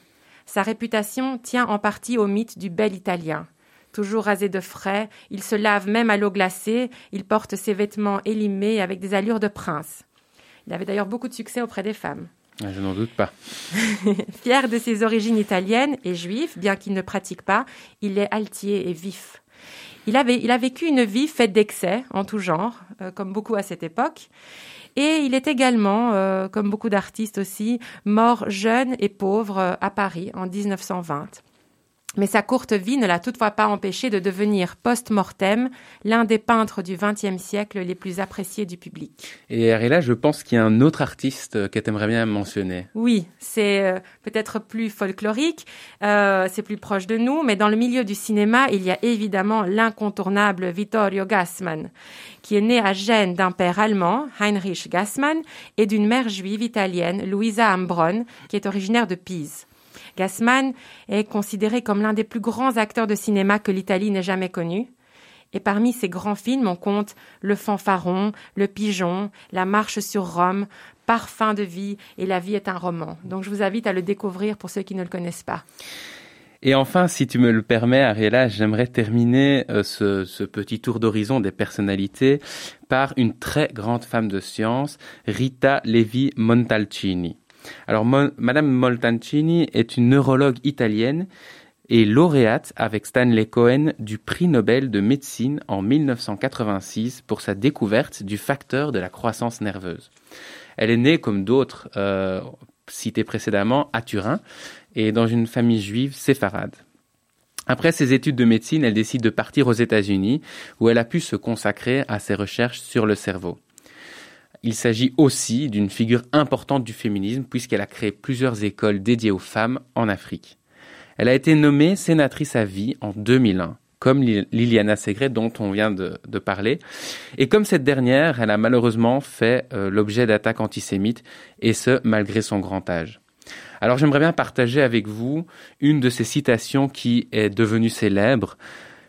Sa réputation tient en partie au mythe du bel Italien. Toujours rasé de frais, il se lave même à l'eau glacée, il porte ses vêtements élimés avec des allures de prince. Il avait d'ailleurs beaucoup de succès auprès des femmes. Je n'en doute pas. Fier de ses origines italiennes et juif, bien qu'il ne pratique pas, il est altier et vif. Il, avait, il a vécu une vie faite d'excès en tout genre, euh, comme beaucoup à cette époque. Et il est également, euh, comme beaucoup d'artistes aussi, mort jeune et pauvre euh, à Paris en 1920 mais sa courte vie ne l'a toutefois pas empêché de devenir post-mortem l'un des peintres du XXe siècle les plus appréciés du public. Et Ariela, je pense qu'il y a un autre artiste que tu aimerais bien mentionner. Oui, c'est euh, peut-être plus folklorique, euh, c'est plus proche de nous, mais dans le milieu du cinéma, il y a évidemment l'incontournable Vittorio Gassman, qui est né à Gênes d'un père allemand, Heinrich Gassman, et d'une mère juive italienne, Luisa Ambron, qui est originaire de Pise. Gassman est considéré comme l'un des plus grands acteurs de cinéma que l'Italie n'ait jamais connu. Et parmi ces grands films, on compte Le Fanfaron, Le Pigeon, La Marche sur Rome, Parfum de vie et La vie est un roman. Donc je vous invite à le découvrir pour ceux qui ne le connaissent pas. Et enfin, si tu me le permets, Ariela, j'aimerais terminer euh, ce, ce, petit tour d'horizon des personnalités par une très grande femme de science, Rita Levi Montalcini. Alors, Madame Moltancini est une neurologue italienne et lauréate avec Stanley Cohen du prix Nobel de médecine en 1986 pour sa découverte du facteur de la croissance nerveuse. Elle est née, comme d'autres euh, cités précédemment, à Turin et dans une famille juive séfarade. Après ses études de médecine, elle décide de partir aux États-Unis où elle a pu se consacrer à ses recherches sur le cerveau. Il s'agit aussi d'une figure importante du féminisme puisqu'elle a créé plusieurs écoles dédiées aux femmes en Afrique. Elle a été nommée sénatrice à vie en 2001, comme Liliana Segret dont on vient de, parler. Et comme cette dernière, elle a malheureusement fait euh, l'objet d'attaques antisémites, et ce, malgré son grand âge. Alors j'aimerais bien partager avec vous une de ces citations qui est devenue célèbre.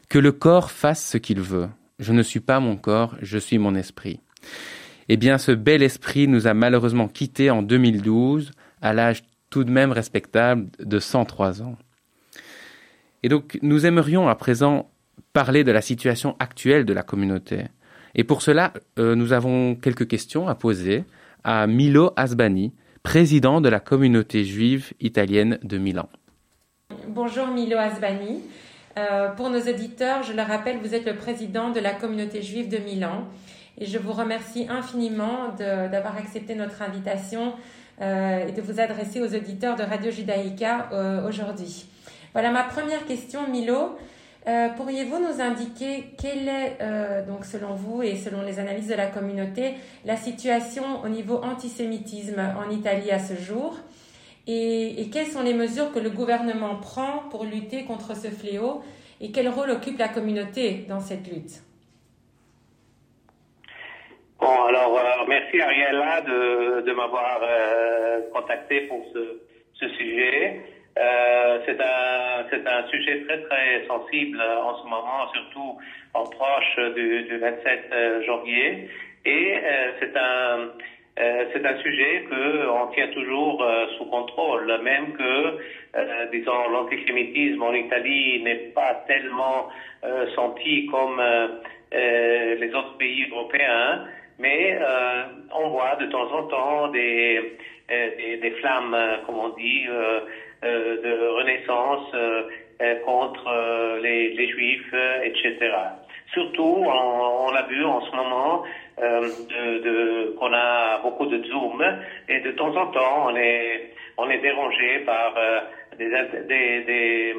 Que le corps fasse ce qu'il veut. Je ne suis pas mon corps, je suis mon esprit. Eh bien, ce bel esprit nous a malheureusement quittés en 2012, à l'âge tout de même respectable de 103 ans. Et donc, nous aimerions à présent parler de la situation actuelle de la communauté. Et pour cela, euh, nous avons quelques questions à poser à Milo Asbani, président de la communauté juive italienne de Milan. Bonjour Milo Asbani. Euh, pour nos auditeurs, je le rappelle, vous êtes le président de la communauté juive de Milan et je vous remercie infiniment d'avoir accepté notre invitation euh, et de vous adresser aux auditeurs de Radio Judaïka euh, aujourd'hui. Voilà ma première question, Milo. Euh, pourriez-vous nous indiquer quelle est, donc selon vous et selon les analyses de la communauté, la situation au niveau antisémitisme en Italie à ce jour? Et, et, quelles sont les mesures que le gouvernement prend pour lutter contre ce fléau? Et quel rôle occupe la communauté dans cette lutte? Bon, alors euh, merci Ariella de, de m'avoir euh, contacté pour ce, ce sujet. Euh, c'est un c'est un sujet très très sensible en ce moment, surtout en proche du, du 27 janvier, et c'est un c'est un sujet que on tient toujours sous contrôle, même que disons l'antisémitisme en Italie n'est pas tellement senti comme les autres pays européens mais euh, on voit de temps en temps des, euh, des, des flammes, euh, comme on dit, euh, de renaissance contre les, les, juifs, etc. Surtout, on, on l'a vu en ce moment, de, de, qu'on a beaucoup de Zoom, et de temps en temps, on est, on est dérangé par des, des, des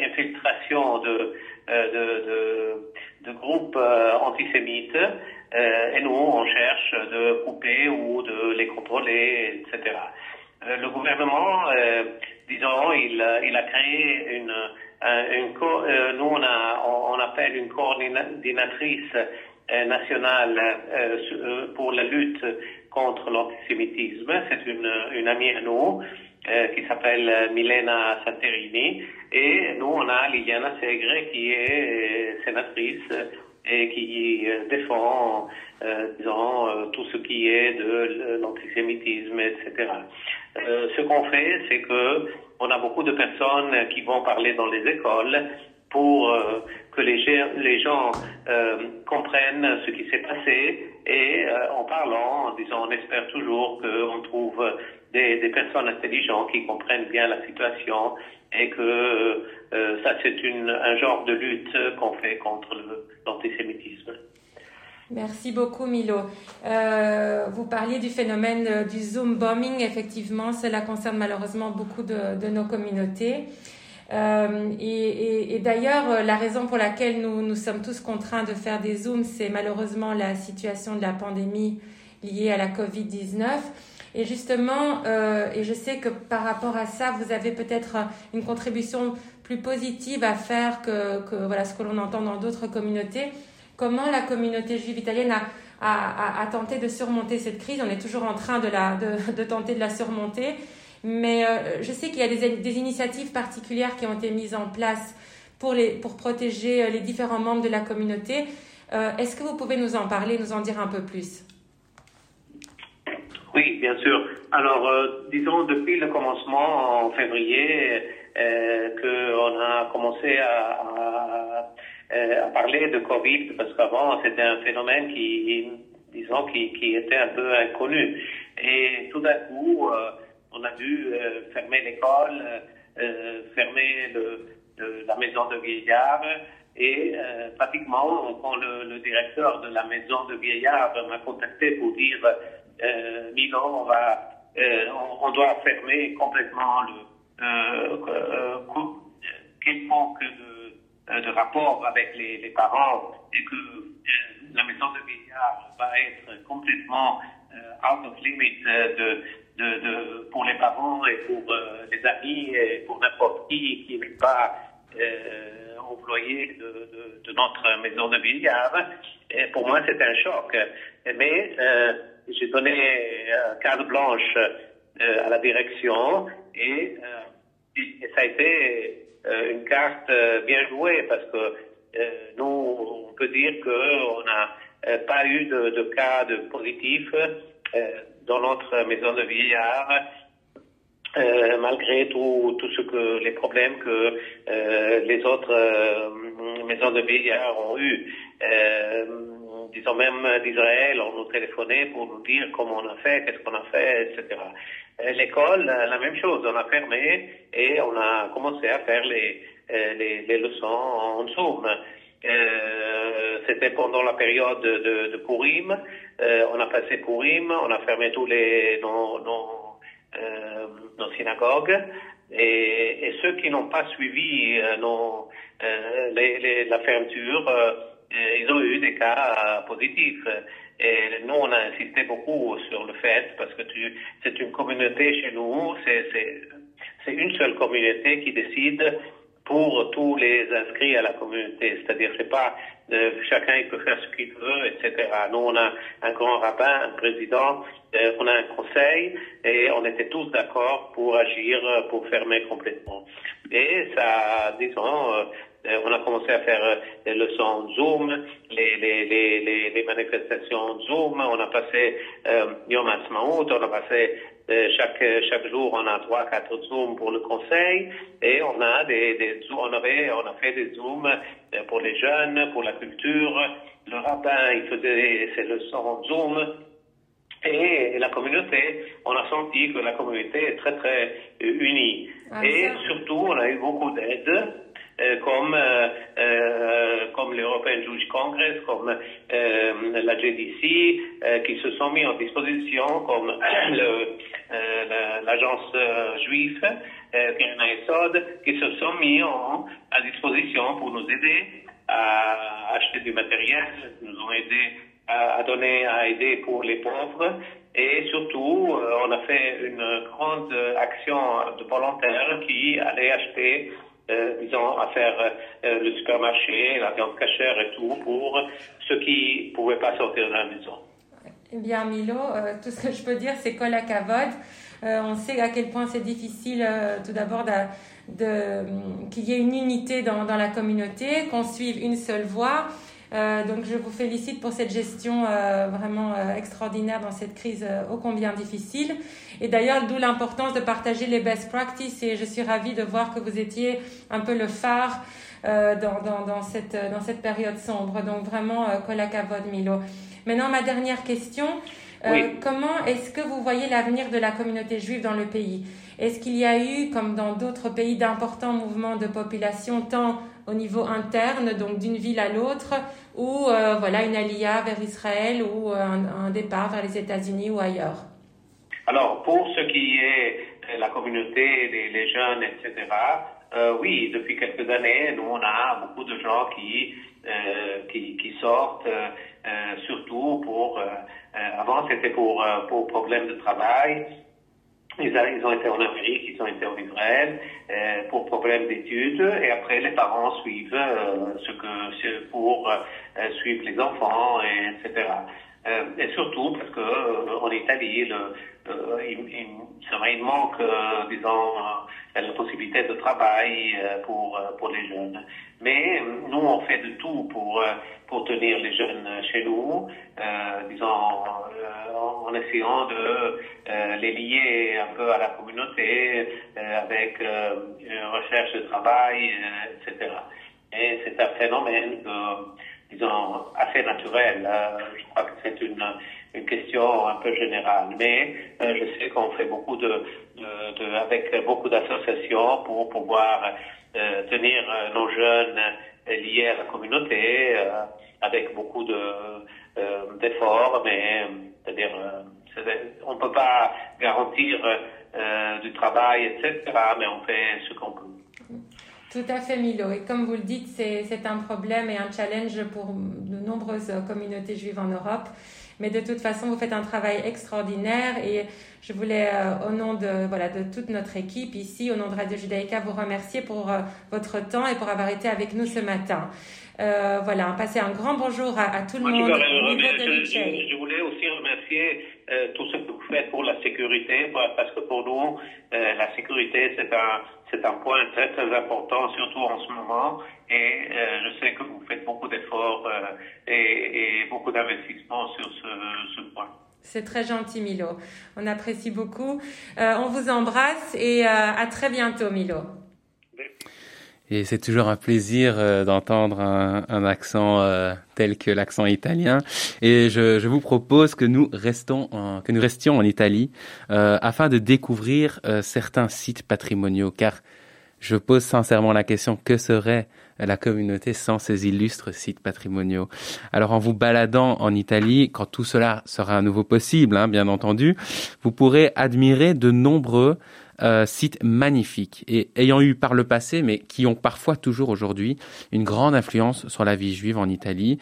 infiltrations de, de, de, de groupes antisémites euh, et nous, on cherche de couper ou de les contrôler, etc. Euh, le gouvernement, euh, disons, il, a créé une, nous on a, on, appelle une coordinatrice nationale pour la lutte contre l'antisémitisme. C'est une amie à nous qui s'appelle Milena Santerini et nous on a Liliana Segre qui est sénatrice et qui euh, défend disons, tout ce qui est de l'antisémitisme, etc. ce qu'on fait, c'est que on a beaucoup de personnes qui vont parler dans les écoles pour euh, que les, gens euh, comprennent ce qui s'est passé et euh, en parlant, en disant, on espère toujours qu'on trouve des, personnes intelligentes qui comprennent bien la situation et que ça c'est un genre de lutte qu'on fait contre l'antisémitisme. Merci beaucoup Milo. Vous parliez du phénomène du Zoom bombing. Effectivement, cela concerne malheureusement beaucoup de nos communautés. Euh, et, et, d'ailleurs, la raison pour laquelle nous, nous sommes tous contraints de faire des Zooms, c'est malheureusement la situation de la pandémie liée à la Covid-19. Et justement, euh, et je sais que par rapport à ça, vous avez peut-être une contribution plus positive à faire que, que voilà ce que l'on entend dans d'autres communautés. Comment la communauté juive italienne a, a, a, tenté de surmonter cette crise? On est toujours en train de, la, de, de tenter de la surmonter. Mais euh, je sais qu'il y a des, initiatives particulières qui ont été mises en place pour, pour protéger euh, les différents membres de la communauté. Euh, Est-ce que vous pouvez nous en parler, nous en dire un peu plus? Oui, bien sûr. Alors, disons, depuis le commencement en février, qu'on a commencé à, à, à, parler de Covid, parce qu'avant, c'était un phénomène qui, disons, qui, qui, était un peu inconnu. Et tout d'un coup, on a dû euh, fermer l'école, euh, euh, fermer la maison de vieillard. Et pratiquement, quand le, directeur de la maison de vieillard m'a contacté pour dire euh, Milan, on va, on, doit fermer complètement le qu'il manque de, de rapport avec les, parents et que la maison de vieillard va être complètement out of limit de, de, et pour euh, les amis et pour n'importe qui qui n'est pas euh, employé de, notre maison de billard. Pour moi, c'est un choc. Mais euh, j'ai donné carte blanche euh, à la direction et, ça a été une carte bien jouée parce que nous, on peut dire qu'on n'a pas eu de, cas de positifs dans notre maison de vieillard, euh, malgré tout, tout ce que les problèmes que euh, les autres euh, maisons de vieillard ont eu. Euh, disons même d'Israël, on nous téléphonait pour nous dire comment on a fait, qu'est-ce qu'on a fait, etc. Euh, l'école, la même chose, on a fermé et on a commencé à faire les, les, les leçons en Zoom. Euh, c'était pendant la période de, de Purim. Euh, on a passé Purim, on a fermé tous les nos, nos, euh, nos synagogues. Et, ceux qui n'ont pas suivi euh, nos, euh, les, les, la fermeture, ils ont eu des cas positifs. Et nous, on a insisté beaucoup sur le fait, parce que c'est une communauté chez nous, c'est une seule communauté qui décide pour tous les inscrits à la communauté. C'est-à-dire, c'est pas euh, chacun il peut faire ce qu'il veut, etc. Nous, on a un grand rabbin, un président, euh, on a un conseil, et on était tous d'accord pour agir, pour fermer complètement. Et ça, disons, euh, on a commencé à faire les leçons Zoom, les, les, les, les, manifestations Zoom, on a passé euh, Yom Ha'atzmaut, on a passé euh, chaque, chaque jour, on a trois, quatre zooms pour le conseil et on a des, des on avait, on a fait des zooms euh, pour les jeunes, pour la culture. Le rabbin, il faisait ses leçons zoom. Et la communauté, on a senti que la communauté est très, très unie. Ah, et surtout, on a eu beaucoup d'aide euh, comme, euh, euh, comme l'European Jewish Congress, comme la JDC, qui se sont mis en disposition, comme l'agence juive, qui se sont mis en, à disposition pour nous aider à acheter du matériel, nous ont aidé à, à, donner, à aider pour les pauvres. Et surtout, on a fait une grande action de volontaires qui allaient acheter euh, disons, à faire euh, le supermarché, la viande cachère et tout pour ceux qui ne pouvaient pas sortir de la maison. Eh bien, Milo, euh, tout ce que je peux dire, c'est cola cavode. Euh, on sait à quel point c'est difficile, euh, tout d'abord, qu'il y ait une unité dans, dans la communauté, qu'on suive une seule voie. Euh, donc je vous félicite pour cette gestion euh, vraiment euh, extraordinaire dans cette crise ô combien difficile. Et d'ailleurs, d'où l'importance de partager les best practices. Et je suis ravie de voir que vous étiez un peu le phare dans, dans, dans, cette, dans cette période sombre. Donc vraiment, colacavod Milo. Maintenant, ma dernière question. Comment est-ce que vous voyez l'avenir de la communauté juive dans le pays? Est-ce qu'il y a eu, comme dans d'autres pays, d'importants mouvements de population, tant au niveau interne, donc d'une ville à l'autre, ou euh, voilà une alia vers Israël ou euh, un, départ vers les États-Unis ou ailleurs Alors, pour ce qui est de la communauté, les, jeunes, etc., euh, oui, depuis quelques années, nous, on a beaucoup de gens qui, qui, qui, sortent, surtout pour, avant c'était pour, pour problèmes de travail, ils, ont été en Amérique, ils ont été en Israël euh, pour problème d'études et après les parents suivent euh, ce que pour euh, suivre les enfants et etc. Euh, et surtout parce que euh, en Italie, le, il, manque, disons, la possibilité de travail pour pour les jeunes. Mais nous, on fait de tout pour pour tenir les jeunes chez nous, disons en essayant de euh, les lier un peu à la communauté euh, avec euh, une recherche de travail, etc. Et c'est un phénomène disons, assez naturel. je crois que c'est une, une question un peu générale. Mais je sais qu'on fait beaucoup de, avec beaucoup d'associations pour pouvoir tenir nos jeunes liés à la communauté avec beaucoup de d'efforts, mais c'est-à-dire, euh, on peut pas garantir euh, du travail, etc., mais on fait ce qu'on peut. Tout à fait, Milo. Et comme vous le dites, c'est un problème et un challenge pour de nombreuses communautés juives en Europe. Mais de toute façon, vous faites un travail extraordinaire et je voulais, euh, au nom de, voilà, de toute notre équipe ici, au nom de Radio Judaïka, vous remercier pour votre temps et pour avoir été avec nous ce matin. Euh, voilà, passer un grand bonjour à, tout le monde. Je, voulais aussi remercier euh, tout ce que vous faites pour la sécurité, parce que pour nous, euh, la sécurité, c'est un, c'est un point très, très important, surtout en ce moment. Et je sais que vous faites beaucoup d'efforts et, et, beaucoup d'investissements sur ce, ce point. C'est très gentil, Milo. On apprécie beaucoup. on vous embrasse et à très bientôt, Milo. Et c'est toujours un plaisir euh, d'entendre un, un, accent euh, tel que l'accent italien. Et je, je, vous propose que nous restons, que nous restions en Italie euh, afin de découvrir certains sites patrimoniaux. Car je pose sincèrement la question que serait la communauté sans ces illustres sites patrimoniaux? Alors en vous baladant en Italie, quand tout cela sera à nouveau possible, hein, bien entendu, vous pourrez admirer de nombreux euh, sites magnifiques et ayant eu par le passé, mais qui ont parfois toujours aujourd'hui une grande influence sur la vie juive en Italie.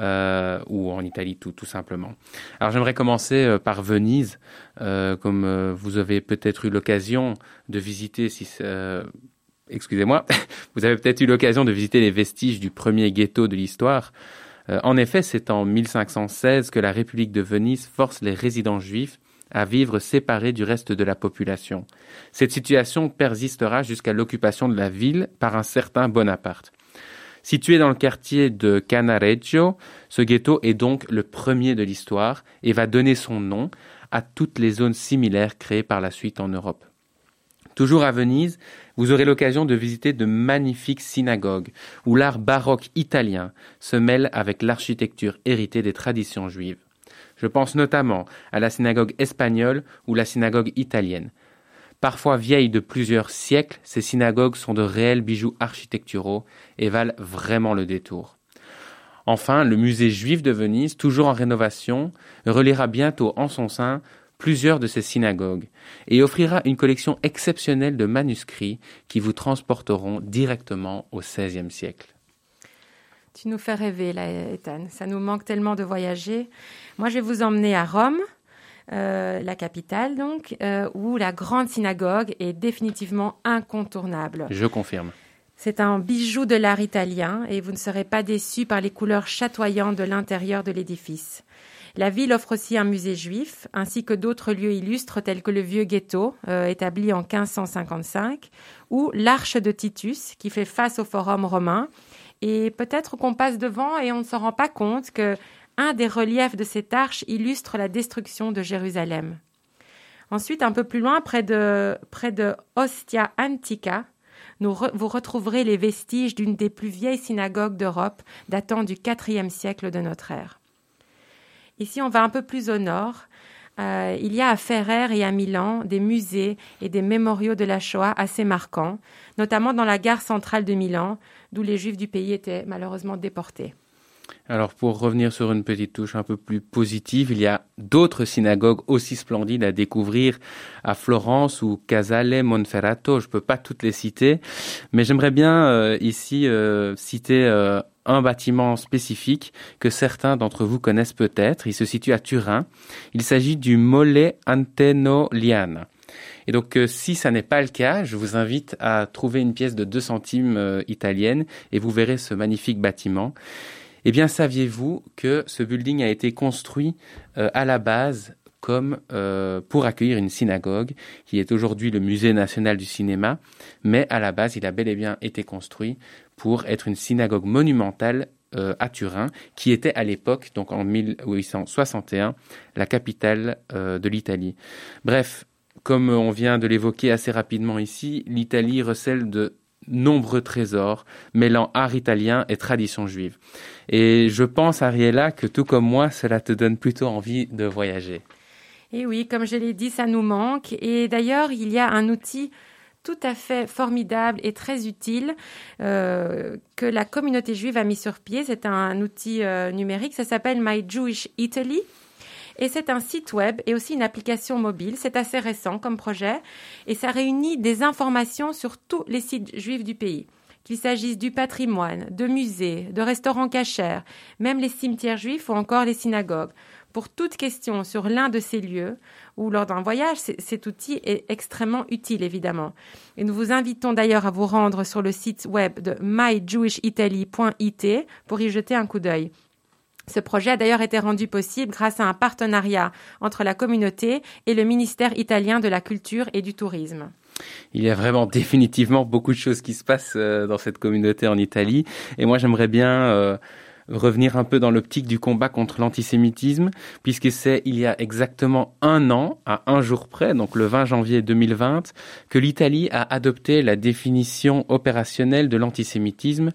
Euh, ou en Italie tout, simplement. Alors j'aimerais commencer euh, par Venise, comme vous avez peut-être eu l'occasion de visiter, si excusez-moi, vous avez peut-être eu l'occasion de visiter les vestiges du premier ghetto de l'histoire. en effet, c'est en 1516 que la République de Venise force les résidents juifs à vivre séparés du reste de la population. Cette situation persistera jusqu'à l'occupation de la ville par un certain Bonaparte. Situé dans le quartier de Canareggio, ce ghetto est donc le premier de l'histoire et va donner son nom à toutes les zones similaires créées par la suite en Europe. Toujours à Venise, vous aurez l'occasion de visiter de magnifiques synagogues où l'art baroque italien se mêle avec l'architecture héritée des traditions juives. Je pense notamment à la synagogue espagnole ou la synagogue italienne. Parfois vieilles de plusieurs siècles, ces synagogues sont de réels bijoux architecturaux et valent vraiment le détour. Enfin, le musée juif de Venise, toujours en rénovation, reliera bientôt en son sein plusieurs de ces synagogues et offrira une collection exceptionnelle de manuscrits qui vous transporteront directement au XVIe siècle. Tu nous fais rêver, là, Ethan. Ça nous manque tellement de voyager. Moi, je vais vous emmener à Rome, euh, la capitale, donc, euh, où la grande synagogue est définitivement incontournable. Je confirme. C'est un bijou de l'art italien et vous ne serez pas déçus par les couleurs chatoyantes de l'intérieur de l'édifice. La ville offre aussi un musée juif, ainsi que d'autres lieux illustres tels que le vieux ghetto, euh, établi en 1555, ou l'Arche de Titus, qui fait face au Forum romain, Et peut-être qu'on passe devant et on ne s'en rend pas compte que un des reliefs de cette arche illustre la destruction de Jérusalem. Ensuite, un peu plus loin, près de, près de Ostia Antica, vous retrouverez les vestiges d'une des plus vieilles synagogues d'Europe, datant du IVe siècle de notre ère. Ici, on va un peu plus au nord. Euh, il y a à Ferrer et à Milan des musées et des mémoriaux de la Shoah assez marquants, notamment dans la gare centrale de Milan, d'où les Juifs du pays étaient malheureusement déportés. Alors pour revenir sur une petite touche un peu plus positive, il y a d'autres synagogues aussi splendides à découvrir à Florence ou Casale Monferrato. Je ne peux pas toutes les citer, mais j'aimerais bien euh, ici euh, citer euh, un bâtiment spécifique que certains d'entre vous connaissent peut-être. Il se situe à Turin. Il s'agit du Mole Antenoliana. Et donc, si ça n'est pas le cas, je vous invite à trouver une pièce de 2 centimes italienne et vous verrez ce magnifique bâtiment. Eh bien, saviez-vous que ce building a été construit euh, à la base comme euh, pour accueillir une synagogue, qui est aujourd'hui le musée national du cinéma, mais à la base, il a bel et bien été construit pour être une synagogue monumentale euh, à Turin, qui était à l'époque, donc en 1861, la capitale de l'Italie. Bref, comme on vient de l'évoquer assez rapidement ici, l'Italie recèle de nombreux trésors mêlant art italien et tradition juive. Et je pense, Ariella, que tout comme moi, cela te donne plutôt envie de voyager. Et oui, comme je l'ai dit, ça nous manque. Et d'ailleurs, il y a un outil tout à fait formidable et très utile euh, que la communauté juive a mis sur pied. C'est un outil euh, numérique, ça s'appelle My Jewish Italy. Et c'est un site web et aussi une application mobile. C'est assez récent comme projet. Et ça réunit des informations sur tous les sites juifs du pays. Qu'il s'agisse du patrimoine, de musées, de restaurants cachers, même les cimetières juifs ou encore les synagogues. Pour toute question sur l'un de ces lieux ou lors d'un voyage, cet outil est extrêmement utile évidemment. Et nous vous invitons d'ailleurs à vous rendre sur le site web de myjewishitaly.it pour y jeter un coup d'œil. Ce projet a d'ailleurs été rendu possible grâce à un partenariat entre la communauté et le ministère italien de la Culture et du Tourisme. Il y a vraiment définitivement beaucoup de choses qui se passent euh, dans cette communauté en Italie. Et moi, j'aimerais bien euh, revenir un peu dans l'optique du combat contre l'antisémitisme, puisque c'est il y a exactement un an, à un jour près, donc le 20 janvier 2020, que l'Italie a adopté la définition opérationnelle de l'antisémitisme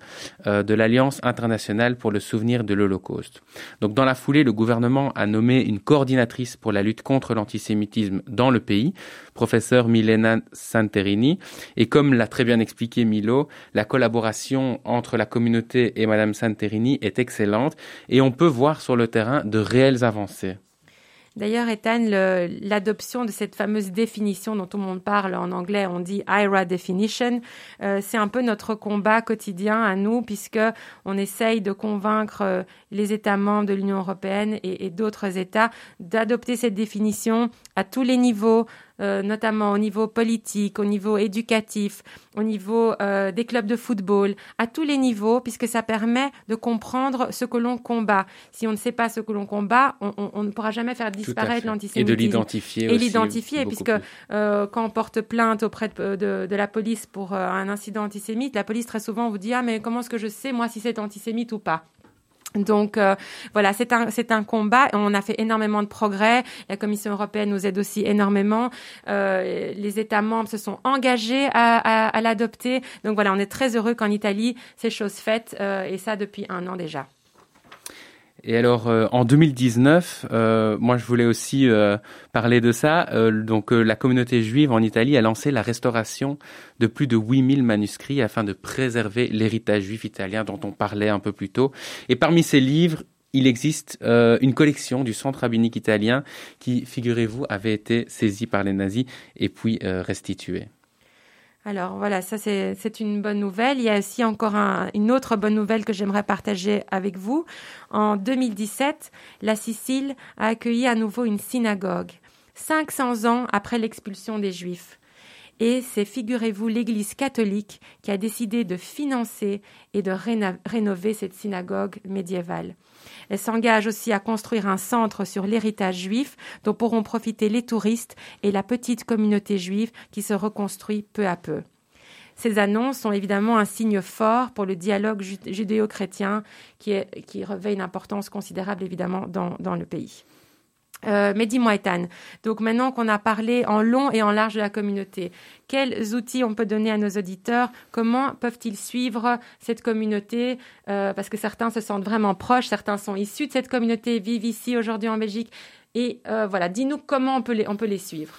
euh, de l'Alliance internationale pour le souvenir de l'Holocauste. Donc dans la foulée, le gouvernement a nommé une coordinatrice pour la lutte contre l'antisémitisme dans le pays, professeur Milena Santerini, et comme l'a très bien expliqué Milo, la collaboration entre la communauté et Madame Santerini est excellente et on peut voir sur le terrain de réelles avancées. D'ailleurs, Ethan, l'adoption de cette fameuse définition dont tout le monde parle en anglais, on dit IRA definition, euh, c'est un peu notre combat quotidien à nous, puisque on essaye de convaincre euh, les États membres de l'Union européenne et d'autres États d'adopter cette définition à tous les niveaux, euh, notamment au niveau politique, au niveau éducatif, au niveau euh, des clubs de football, à tous les niveaux, puisque ça permet de comprendre ce que l'on combat. Si on ne sait pas ce que l'on combat, on, ne pourra jamais faire disparaître l'antisémitisme. Et de l'identifier Et l'identifier, puisque euh, quand on porte plainte auprès de, de, la police pour un incident antisémite, la police très souvent vous dit ah mais comment est-ce que je sais moi si c'est antisémite ou pas? Donc euh, voilà, c'est un c'est un combat. On a fait énormément de progrès. La Commission européenne nous aide aussi énormément. Euh, les États membres se sont engagés à, l'adopter. Donc voilà, on est très heureux qu'en Italie ces choses faites euh, et ça depuis un an déjà. Et alors, euh, en 2019, euh, moi je voulais aussi euh, parler de ça. donc, la communauté juive en Italie a lancé la restauration de plus de 8000 manuscrits afin de préserver l'héritage juif italien dont on parlait un peu plus tôt. Et parmi ces livres, il existe une collection du centre rabbinique italien qui, figurez-vous, avait été saisie par les nazis et puis restituée. Alors voilà, ça c'est une bonne nouvelle. Il y a aussi encore une autre bonne nouvelle que j'aimerais partager avec vous. En 2017, la Sicile a accueilli à nouveau une synagogue, 500 ans après l'expulsion des Juifs. Et c'est, figurez-vous, l'Église catholique qui a décidé de financer et de rénover cette synagogue médiévale. Elle s'engage aussi à construire un centre sur l'héritage juif dont pourront profiter les touristes et la petite communauté juive qui se reconstruit peu à peu. Ces annonces sont évidemment un signe fort pour le dialogue judéo-chrétien qui, revêt une importance considérable évidemment dans le pays. Euh, mais dis-moi, Ethan, donc maintenant qu'on a parlé en long et en large de la communauté, quels outils on peut donner à nos auditeurs? Comment peuvent-ils suivre cette communauté? Euh, Parce que certains se sentent vraiment proches, certains sont issus de cette communauté, vivent ici aujourd'hui en Belgique. Et euh, voilà, dis-nous comment on peut les, on peut les suivre.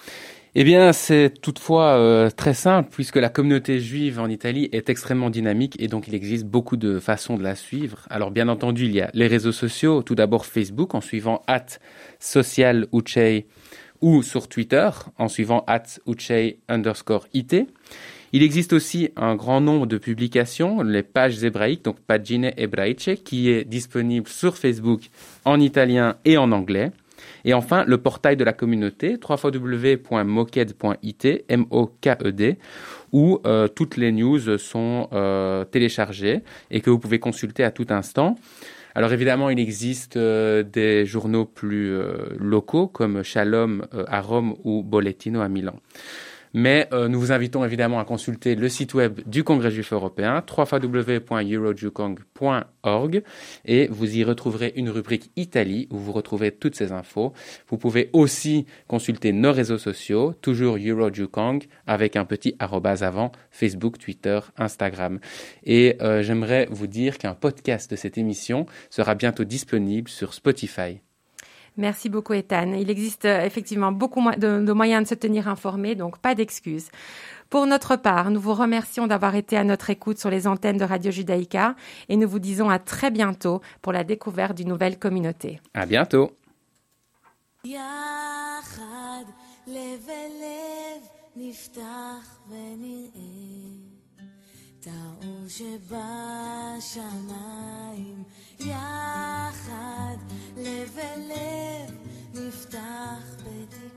Eh bien, c'est toutefois euh, très simple puisque la communauté juive en Italie est extrêmement dynamique et donc il existe beaucoup de façons de la suivre. Alors bien entendu, il y a les réseaux sociaux, tout d'abord Facebook en suivant at social ou sur Twitter en suivant at underscore it. Il existe aussi un grand nombre de publications, les pages hébraïques, donc Pagine Ebraice, qui est disponible sur Facebook en italien et en anglais. Et enfin, le portail de la communauté, www.moked.it, M-O-K-E-D, où euh, toutes les news sont euh, téléchargées et que vous pouvez consulter à tout instant. Alors évidemment, il existe euh, des journaux plus locaux comme Shalom à Rome ou Bollettino à Milan. Mais euh, nous vous invitons évidemment à consulter le site web du Congrès juif européen, www.eurojukong.org, et vous y retrouverez une rubrique Italie où vous retrouvez toutes ces infos. Vous pouvez aussi consulter nos réseaux sociaux, toujours Eurojukong, avec un petit arrobas avant, Facebook, Twitter, Instagram. Et euh, j'aimerais vous dire qu'un podcast de cette émission sera bientôt disponible sur Spotify. Merci beaucoup, Ethan. Il existe euh, effectivement beaucoup de, moyens de se tenir informé, donc pas d'excuses. Pour notre part, nous vous remercions d'avoir été à notre écoute sur les antennes de Radio Judaïka et nous vous disons à très bientôt pour la découverte d'une nouvelle communauté. À bientôt. את האור שבשמיים, יחד לב אל לב נפתח בתקווה.